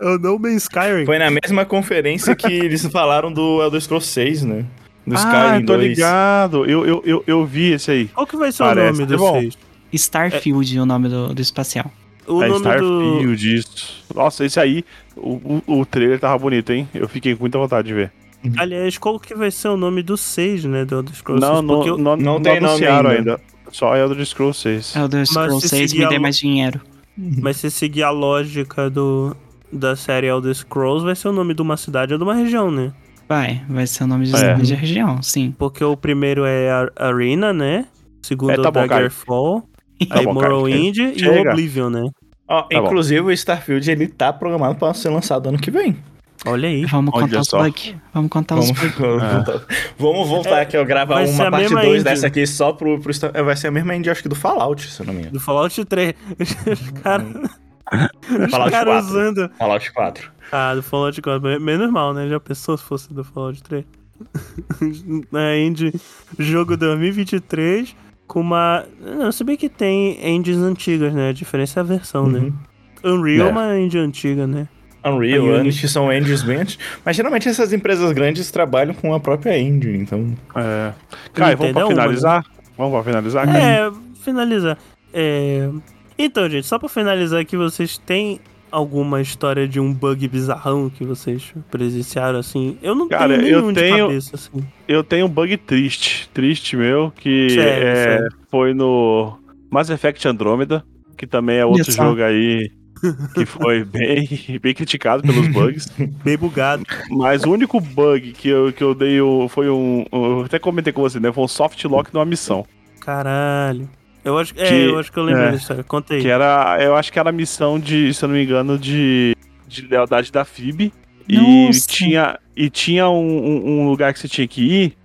Eu não me Skyrim. Foi na mesma conferência que (laughs) eles falaram do Elder Scrolls 6, né? Do ah, Skyrim tô 2. ligado. Eu, eu, eu, eu vi esse aí. Qual que vai ser Parece o nome ser do bom. 6? Starfield é o nome do, do espacial. O é nome do... Starfield, isso. Nossa, esse aí, o, o, o trailer tava bonito, hein? Eu fiquei com muita vontade de ver. Aliás, qual que vai ser o nome do 6, né? Do Elder Scrolls Não, 6? não, eu- não, não não tem nome anunciaram ainda. ainda. Só Elder Scrolls 6. Elder Scrolls se 6 seguir me a dê mais dinheiro. Mas se seguir a lógica do, da série Elder Scrolls, vai ser o nome de uma cidade ou de uma região, né? Vai, vai ser o nome de, É. de região, sim. Porque o primeiro é a Arena, né? O segundo É, é, tá bom. Daggerfall. (laughs) Tá aí bom, Morrowind e o. Oblivion, né? Ó, Tá bom. inclusive o Starfield ele tá programado pra ser lançado ano que vem. Olha aí. Vamos contar os bugs. Vamos contar os Vamos, bugs. (laughs) voltar- vamos voltar aqui, eu gravar uma parte mesma 2 engine. dessa aqui só pro, pro é, Vai ser a mesma engine, acho que do Fallout, se eu não me engano. Do Fallout 3. Os caras. Os Fallout caras 4. usando. Fallout 4. Ah, do Fallout 4. Menos mal, né? Já pensou se fosse do Fallout 3? (laughs) Na Indie, jogo 2023 com uma. Não, se bem que tem engines antigas, né? A diferença é a versão, né? Unreal é É. uma engine antiga, né? Unreal, A Unity. Unity são engines anti- Mas geralmente essas empresas grandes trabalham com a própria engine, então... É. Caio, vamos pra uma, finalizar? Vamos pra finalizar, Caio? É, finalizar. É... Então, gente, só pra finalizar aqui, vocês têm alguma história de um bug bizarrão que vocês presenciaram, assim? Eu não Cara, tenho eu nenhum de tenho- cabeça, assim. Eu tenho um bug triste, triste meu, que Sério, é, sério. foi no Mass Effect Andromeda, que também é outro jogo aí que foi bem, bem criticado pelos bugs. (laughs) Bem bugado. Mas o único bug que eu, que eu dei foi um. Eu até comentei com você, né? Foi um soft lock numa missão. Caralho. Eu acho, é, Que- eu acho que eu lembro é. dessa história. Conta aí. Que era. Eu acho que era a missão de, se eu não me engano, de, de lealdade da FIB. E tinha, e tinha um, um- um lugar que você tinha que ir.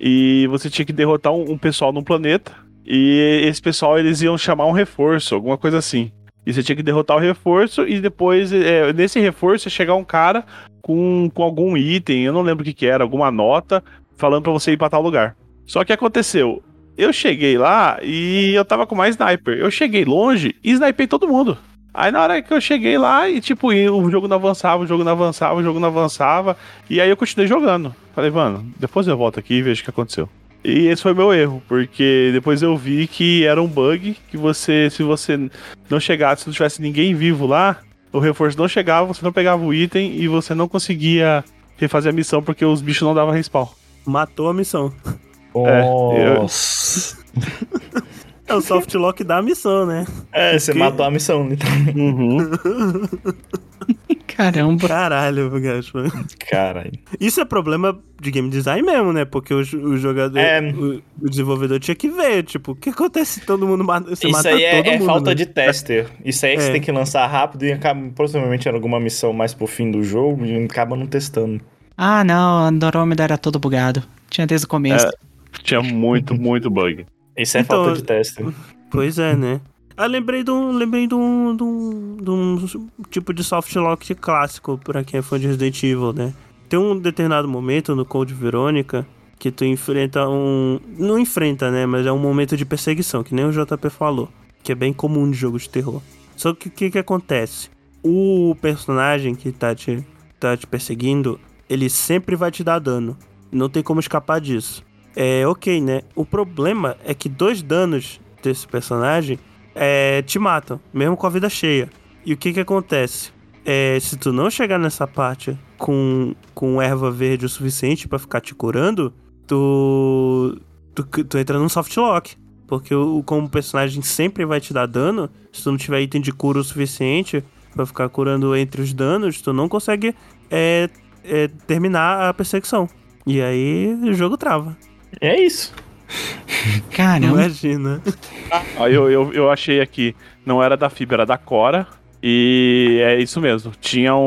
E você tinha que derrotar um, um pessoal num planeta. E esse pessoal eles iam chamar um reforço, alguma coisa assim. E você tinha que derrotar o reforço e depois, é, nesse reforço, chegar um cara com, com algum item, eu não lembro o que, que era, alguma nota, falando pra você ir pra tal lugar. Só que aconteceu, eu cheguei lá e eu tava com mais sniper. Eu cheguei longe e snipei todo mundo. Aí na hora que eu cheguei lá e tipo, e o jogo não avançava, o jogo não avançava, o jogo não avançava. E aí eu continuei jogando. Falei, mano, depois eu volto aqui e vejo o que aconteceu. E esse foi meu erro, porque depois eu vi que era um bug que você, se você não chegasse, se não tivesse ninguém vivo lá, o reforço não chegava, você não pegava o item e você não conseguia refazer a missão porque os bichos não davam respawn. Matou a missão. eu- Nossa. É o soft lock da missão, né? É, você Que- matou a missão, então. Uhum. (laughs) Caramba. Caralho, gacho. Caralho. Isso é problema de game design mesmo, né? Porque o, o jogador, É. o, o desenvolvedor tinha que ver, tipo, o que acontece se todo mundo mata, você Isso mata aí é, todo é mundo, falta né? de tester. Isso aí é que você É. tem que lançar rápido e acaba, provavelmente era alguma missão mais pro fim do jogo e acaba não testando. Ah, não, Andrômeda era todo bugado. Tinha desde o começo. É. Tinha muito, muito bug. Isso é Então, falta de teste. Pois é, né? Ah, lembrei de um, lembrei de um, de um, de um tipo de soft lock clássico pra quem é fã de Resident Evil, né? Tem um determinado momento no Code Verônica que tu enfrenta um. Não enfrenta, né? Mas é um momento de perseguição, que nem o JP falou. Que é bem comum de jogo de terror. Só que o que, que acontece? O personagem que tá te, tá te perseguindo, ele sempre vai te dar dano. Não tem como escapar disso. É ok, né? O problema é que dois danos desse personagem é, te matam, mesmo com a vida cheia. E o que que acontece? É, se tu não chegar nessa parte com, com erva verde o suficiente pra ficar te curando, tu, tu, tu entra num soft lock. Porque o, como o personagem sempre vai te dar dano, se tu não tiver item de cura o suficiente pra ficar curando entre os danos, tu não consegue é, é, terminar a perseguição. E aí o jogo trava. É isso. Caramba. Imagina. Aí eu, eu, eu achei aqui, não era da Fibra, era da Cora. E é isso mesmo. Tinha um,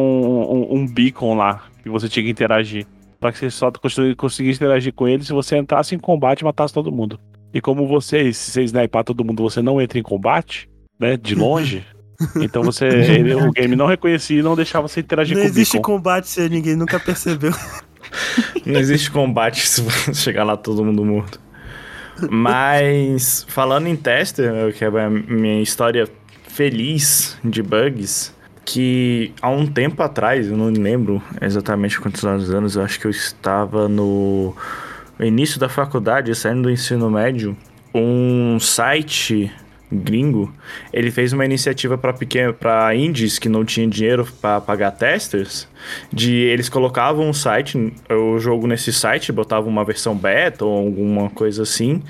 um, um beacon lá que você tinha que interagir. Pra que você só conseguisse interagir com ele se você entrasse em combate e matasse todo mundo. E como vocês, se você sniper todo mundo, você não entra em combate, né? De longe. (laughs) então você. ele- o game não reconhecia e não deixava você interagir Não com o existe beacon. combate se ninguém nunca percebeu. Não existe combate se você (laughs) chegar lá todo mundo morto. Mas, falando em tester, que é a minha história feliz de bugs, que há um tempo atrás, eu não lembro exatamente quantos anos, eu acho que eu estava no início da faculdade, saindo do ensino médio, um site gringo, ele fez uma iniciativa para pequeno, para indies que não tinham dinheiro para pagar testers, de eles colocavam um site, o jogo nesse site, botavam uma versão beta ou alguma coisa assim,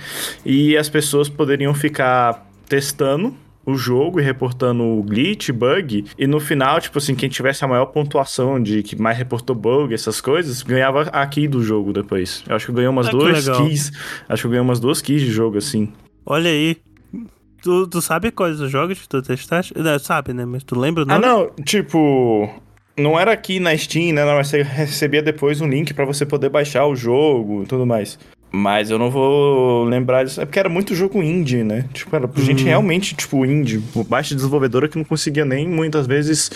e as pessoas poderiam ficar testando o jogo e reportando o glitch, bug, e no final, tipo assim, quem tivesse a maior pontuação de que mais reportou bug, essas coisas, ganhava a key do jogo depois. Eu acho que eu ganhei umas Ah, duas keys, acho que eu ganhei umas duas keys de jogo assim. Olha aí. Tu, tu sabe quais os jogos que tu testaste? Não, sabe, né? Mas tu lembra o Ah, nome? não, tipo. Não era aqui na Steam, né? Mas você recebia depois um link pra você poder baixar o jogo e tudo mais. Mas eu não vou lembrar disso. É porque era muito jogo indie, né? Tipo, era gente realmente, tipo, indie. Baixa desenvolvedora que não conseguia nem muitas vezes.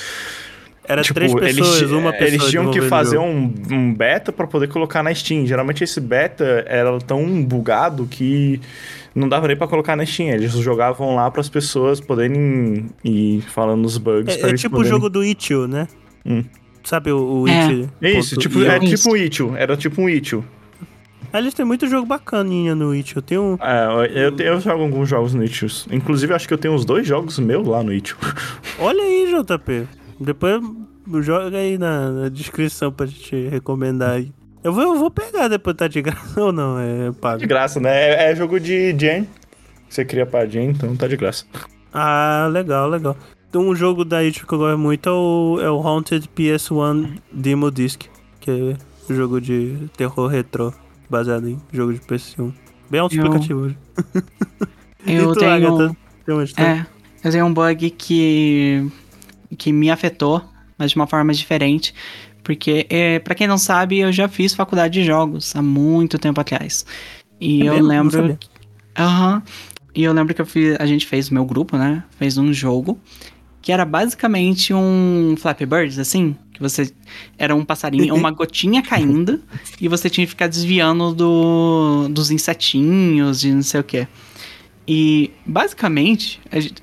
Era tipo, três pessoas, eles, uma pessoa. Eles tinham que fazer o um, um beta pra poder colocar na Steam. Geralmente esse beta era tão bugado que não dava nem pra colocar na Steam. Eles jogavam lá pras pessoas poderem ir falando os bugs. pra É, é eles tipo o poderem- jogo do Itch.io, né? Hum. Sabe o, o É. Itch? Isso, tipo, é tipo um Itch.io. Era tipo um Itch.io. Aliás, tem muito jogo bacaninha no Itch.io. Tem um... É, eu, eu jogo alguns jogos no Itch.io. Inclusive, acho que eu tenho uns dois jogos meus lá no Itch.io. (laughs) Olha aí, JP. Depois joga aí na, na descrição pra gente recomendar aí. Eu vou, eu vou pegar depois, tá de graça (laughs) ou não? É De pago. graça, né? É, é jogo de Gen. Você cria pra Gen, então tá de graça. Ah, legal, legal. Tem um jogo da Itch que eu gosto muito é o, é o Haunted PS1 Demo Disc, que é um jogo de terror retrô, baseado em jogo de PS1. Bem autoexplicativo. (laughs) Eu tu, tenho. Agatha? Tem uma história? É, eu tenho um bug que, que me afetou, mas de uma forma diferente. Porque, é, para quem não sabe, eu já fiz faculdade de jogos há muito tempo atrás. E É eu mesmo? Lembro. Aham. E eu lembro que eu fiz, a gente fez, o meu grupo, né? Fez um jogo que era basicamente um Flappy Birds, assim. Que você. Era um passarinho, uma (laughs) gotinha caindo, e você tinha que ficar desviando do, dos insetinhos e não sei o quê. E basicamente,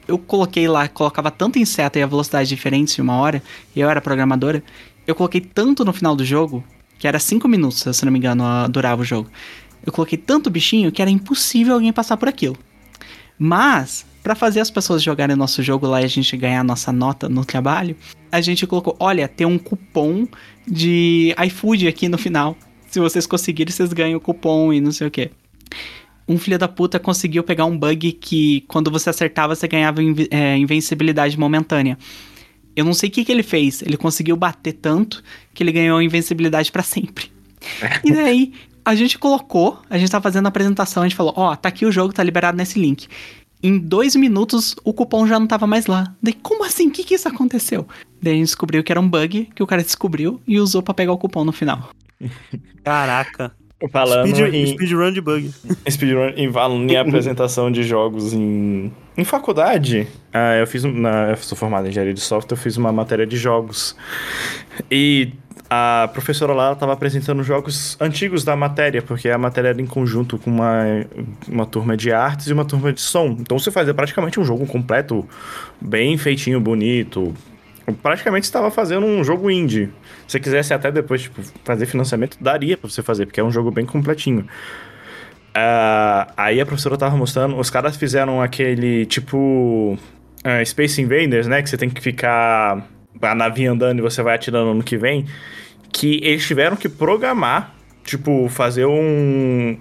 eu coloquei lá, colocava tanto inseto e a velocidade diferente em uma hora, e eu era programadora, eu coloquei tanto no final do jogo, que era 5 minutos, se não me engano, durava o jogo. Eu coloquei tanto bichinho que era impossível alguém passar por aquilo. Mas, pra fazer as pessoas jogarem nosso jogo lá e a gente ganhar a nossa nota no trabalho, a gente colocou, olha, tem um cupom de iFood aqui no final. Se vocês conseguirem, vocês ganham o cupom e não sei o quê um filho da puta conseguiu pegar um bug que quando você acertava você ganhava invi- é, invencibilidade momentânea. Eu não sei o que, que ele fez. Ele conseguiu bater tanto que ele ganhou invencibilidade pra sempre. E daí a gente colocou, a gente tava fazendo a apresentação, a gente falou: Ó, tá aqui o jogo, tá liberado nesse link. Em dois minutos o cupom já não tava mais lá. Daí, como assim? O que, que isso aconteceu? Daí a gente descobriu que era um bug que o cara descobriu e usou pra pegar o cupom no final. Caraca. Falando Speed, em, speedrun de bug. (laughs) speedrun, em, em apresentação de jogos em, em faculdade, ah, eu fiz um- na, eu sou formado em engenharia de software, eu fiz uma matéria de jogos. E a professora lá estava apresentando jogos antigos da matéria, porque a matéria era em conjunto com uma, uma turma de artes e uma turma de som. Então você fazia praticamente um jogo completo, bem feitinho, bonito. Praticamente estava fazendo um jogo indie. Se você quisesse até depois tipo, fazer financiamento, daria pra você fazer, porque é um jogo bem completinho. Ah, aí a professora tava mostrando, os caras fizeram aquele tipo ah, Space Invaders, né? Que você tem que ficar a navinha andando e você vai atirando no que vem. Que eles tiveram que programar, tipo, fazer um.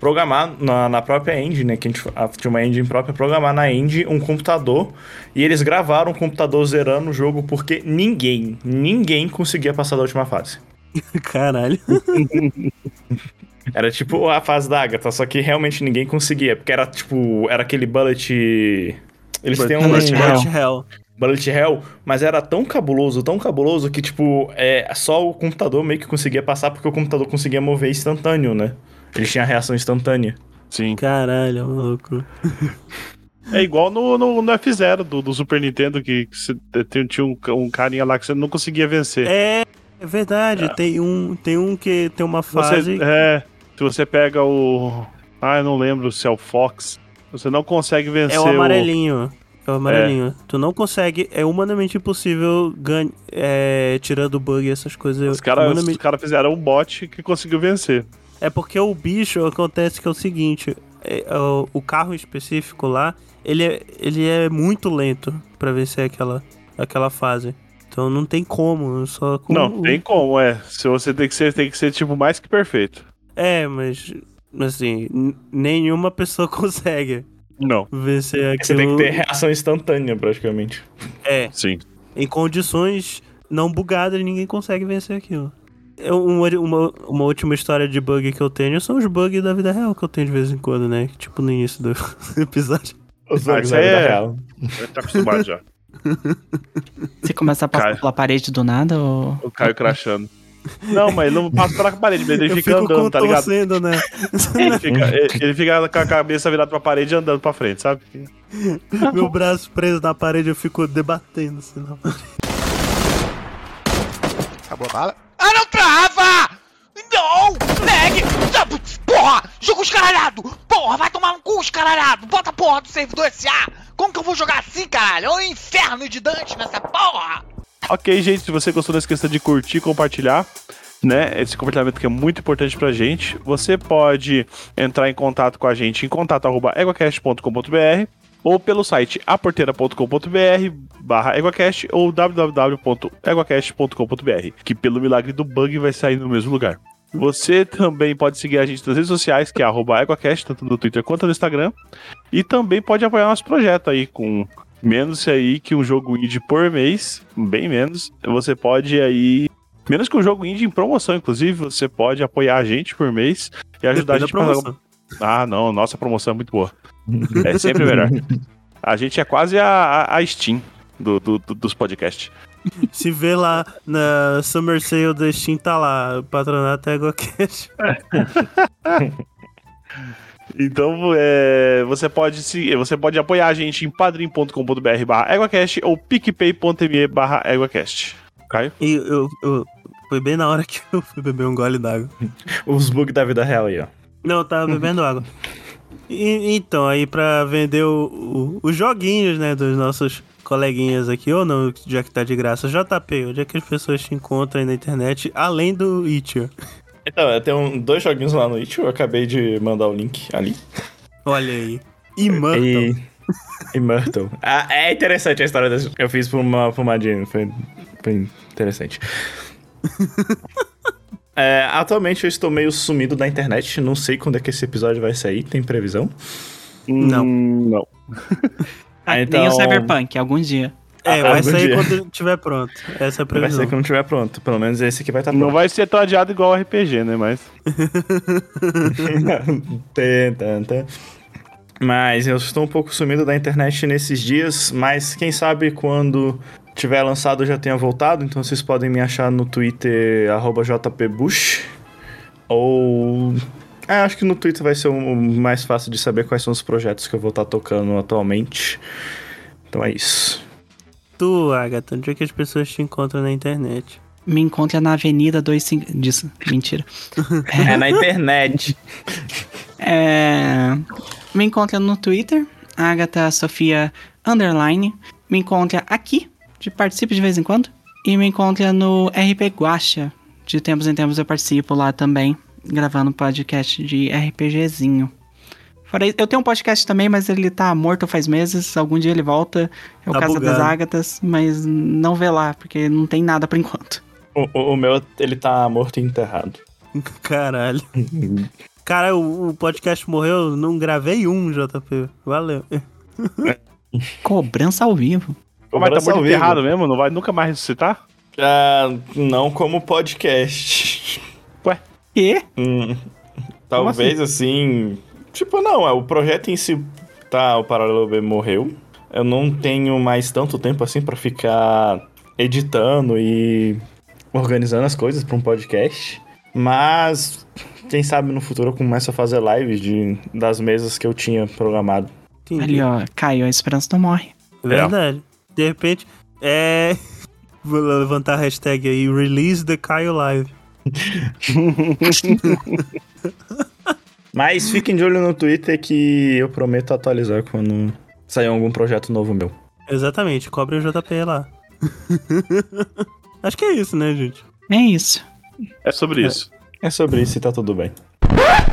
Programar na, na própria engine, né? Que a gente a- tinha uma engine própria, programar na engine um computador. E eles gravaram o computador zerando o jogo porque ninguém, ninguém conseguia passar da última fase. (laughs) Caralho. (laughs) Era tipo a fase da Agatha, só que realmente ninguém conseguia, porque era tipo, era aquele bullet. Eles têm um Bullet Hell. Bullet Hell. bullet hell, mas era tão cabuloso, tão cabuloso que tipo, é só o computador meio que conseguia passar porque o computador conseguia mover instantâneo, né? Ele tinha reação instantânea. Sim. Caralho, maluco. (laughs) É igual no, no, no F0 do, do Super Nintendo, que, que você tem- tinha um, um carinha lá que você não conseguia vencer. É, é verdade. Tem, um, tem um que tem uma fase. Você, é, se você pega o. Ah, eu não lembro se é o Fox. Você não consegue vencer É o amarelinho. É o amarelinho. É. Tu não consegue. É humanamente impossível ganhar. É, tirando bug e essas coisas. Os caras humanamente- os cara fizeram um bot que conseguiu vencer. É porque o bicho acontece que é o seguinte: é, o, o carro específico lá, ele é, ele é muito lento pra vencer aquela, aquela fase. Então não tem como. Só com Não, o- tem como, é. Se você tem que ser, tem que ser tipo mais que perfeito. É, mas. Assim, nenhuma pessoa (laughs) consegue Não, vencer Você aquilo. tem que ter reação instantânea, praticamente. É, sim. em condições não bugadas, ninguém consegue vencer aquilo. É uma, uma, uma última história de bug que eu tenho são os bugs da vida real que eu tenho de vez em quando, né? Tipo no início do (laughs) episódio. Os Ah, jogos isso da aí vida é- real. (laughs) Tá acostumado já. Você começa a passar Cara. pela parede do nada ou. O Caio crachando. Não, mas ele não passa pela parede, mas ele eu fica andando, tá ligado? né? (laughs) Ele fica, ele- ele fica com a cabeça virada pra parede e andando pra frente, sabe? Meu braço preso na parede, eu fico debatendo assim. na parede. Acabou a bala? Ah, não trava! Não! Lag! Ah, Porra! Jogo escaralhado! Porra, vai tomar no cu, escaralhado! Bota a porra do servidor SA! Como que eu vou jogar assim, caralho? É um inferno de Dante nessa porra! Ok, gente, se você gostou, não esqueça de curtir e compartilhar. Né, esse compartilhamento que é muito importante pra gente. Você pode entrar em contato com a gente em contato.eguacast.com.br ou pelo site aporteira.com.br barra eguacast ou www.eguacast.com.br que pelo milagre do bug vai sair no mesmo lugar. Você também pode seguir a gente nas redes sociais, que é arroba EguaCast, tanto no Twitter quanto no Instagram. E também pode apoiar nosso projeto aí com menos aí que um jogo indie por mês, bem menos. Você pode aí, menos que um jogo indie em promoção, inclusive, você pode apoiar a gente por mês e ajudar a Depende da gente a promoção. Ah, não, nossa promoção é muito boa. É sempre melhor. A gente é quase a, a- Steam do, do- do- dos podcasts. Se vê lá na Summer Sale da Steam, tá lá, patronato EgoCast. (laughs) Então, é, você pode se, você pode apoiar a gente em padrim.com.br barra EguaCast ou picpay.me barra EguaCast. Caio? E eu, eu- Foi bem na hora que (laughs) eu fui beber um gole d'água. Os bugs da vida real aí, ó. Não, eu tava bebendo água. (laughs) E- então, aí pra vender o- o- os joguinhos, né, dos nossos coleguinhas aqui, ou não, já que tá de graça. JP, onde é que as pessoas te encontram aí na internet, além do Itcher? Então, eu tenho dois joguinhos lá no itch, eu acabei de mandar o link ali. Olha aí. Immortal. E... Immortal. Ah, é interessante a história desse. Eu fiz por uma fumadinha, foi, foi interessante. (laughs) É, atualmente eu estou meio sumido da internet, não sei quando é que esse episódio vai sair, tem previsão? Não. Hum, não. (laughs) Ah, Nem então- o Cyberpunk, algum dia. É, Ah, vai algum sair dia. quando tiver pronto. Essa é a Vai previsão. ser quando tiver pronto, pelo menos esse aqui vai estar Não pronto. vai ser tão adiado igual o RPG, né? Mas. (laughs) Tã, tã. Mas eu estou um pouco sumido da internet nesses dias, mas quem sabe quando tiver lançado eu já tenha voltado, então vocês podem me achar no Twitter arroba jpbush Ou. É, acho que no Twitter vai ser o mais fácil de saber quais são os projetos que eu vou estar tocando atualmente. Então é isso. Tu, Agatha, onde é que as pessoas te encontram na internet? Me encontra na Avenida 25. Disso, mentira. (laughs) É na (laughs) internet. É, me encontra no Twitter, Agatha Sofia Underline. Me encontra aqui, de participo de vez em quando. E me encontra no RP Guacha. De tempos em tempos eu participo lá também, gravando podcast de RPGzinho. Fora isso, eu tenho um podcast também, mas ele tá morto faz meses. Algum dia ele volta. É o Tá Casa das bugado. Ágatas, mas não vê lá, porque não tem nada por enquanto. O, o- o meu, ele tá morto e enterrado. (laughs) Caralho. (laughs) Cara, o, o podcast morreu, não gravei um, JP. Valeu. Cobrança ao vivo. Mas tá muito vivo. errado mesmo? Não vai nunca mais ressuscitar? Ah, não como podcast. E? Hum, talvez assim? Tipo, não, é, o projeto em si tá, o Paralelo B morreu. Eu não tenho mais tanto tempo assim pra ficar editando e organizando as coisas pra um podcast. Mas quem sabe no futuro eu começo a fazer lives de, das mesas que eu tinha programado. Entendi. Ali, ó, caiu, a esperança não morre. Verdade. De repente, é. (laughs) Vou levantar a hashtag aí, release the Caio Live. (laughs) Mas fiquem de olho no Twitter que eu prometo atualizar quando sair algum projeto novo meu. Exatamente, cobre o JP lá. (laughs) Acho que é isso, né, gente? É isso. É sobre É. isso. É sobre isso e tá tudo bem. (laughs)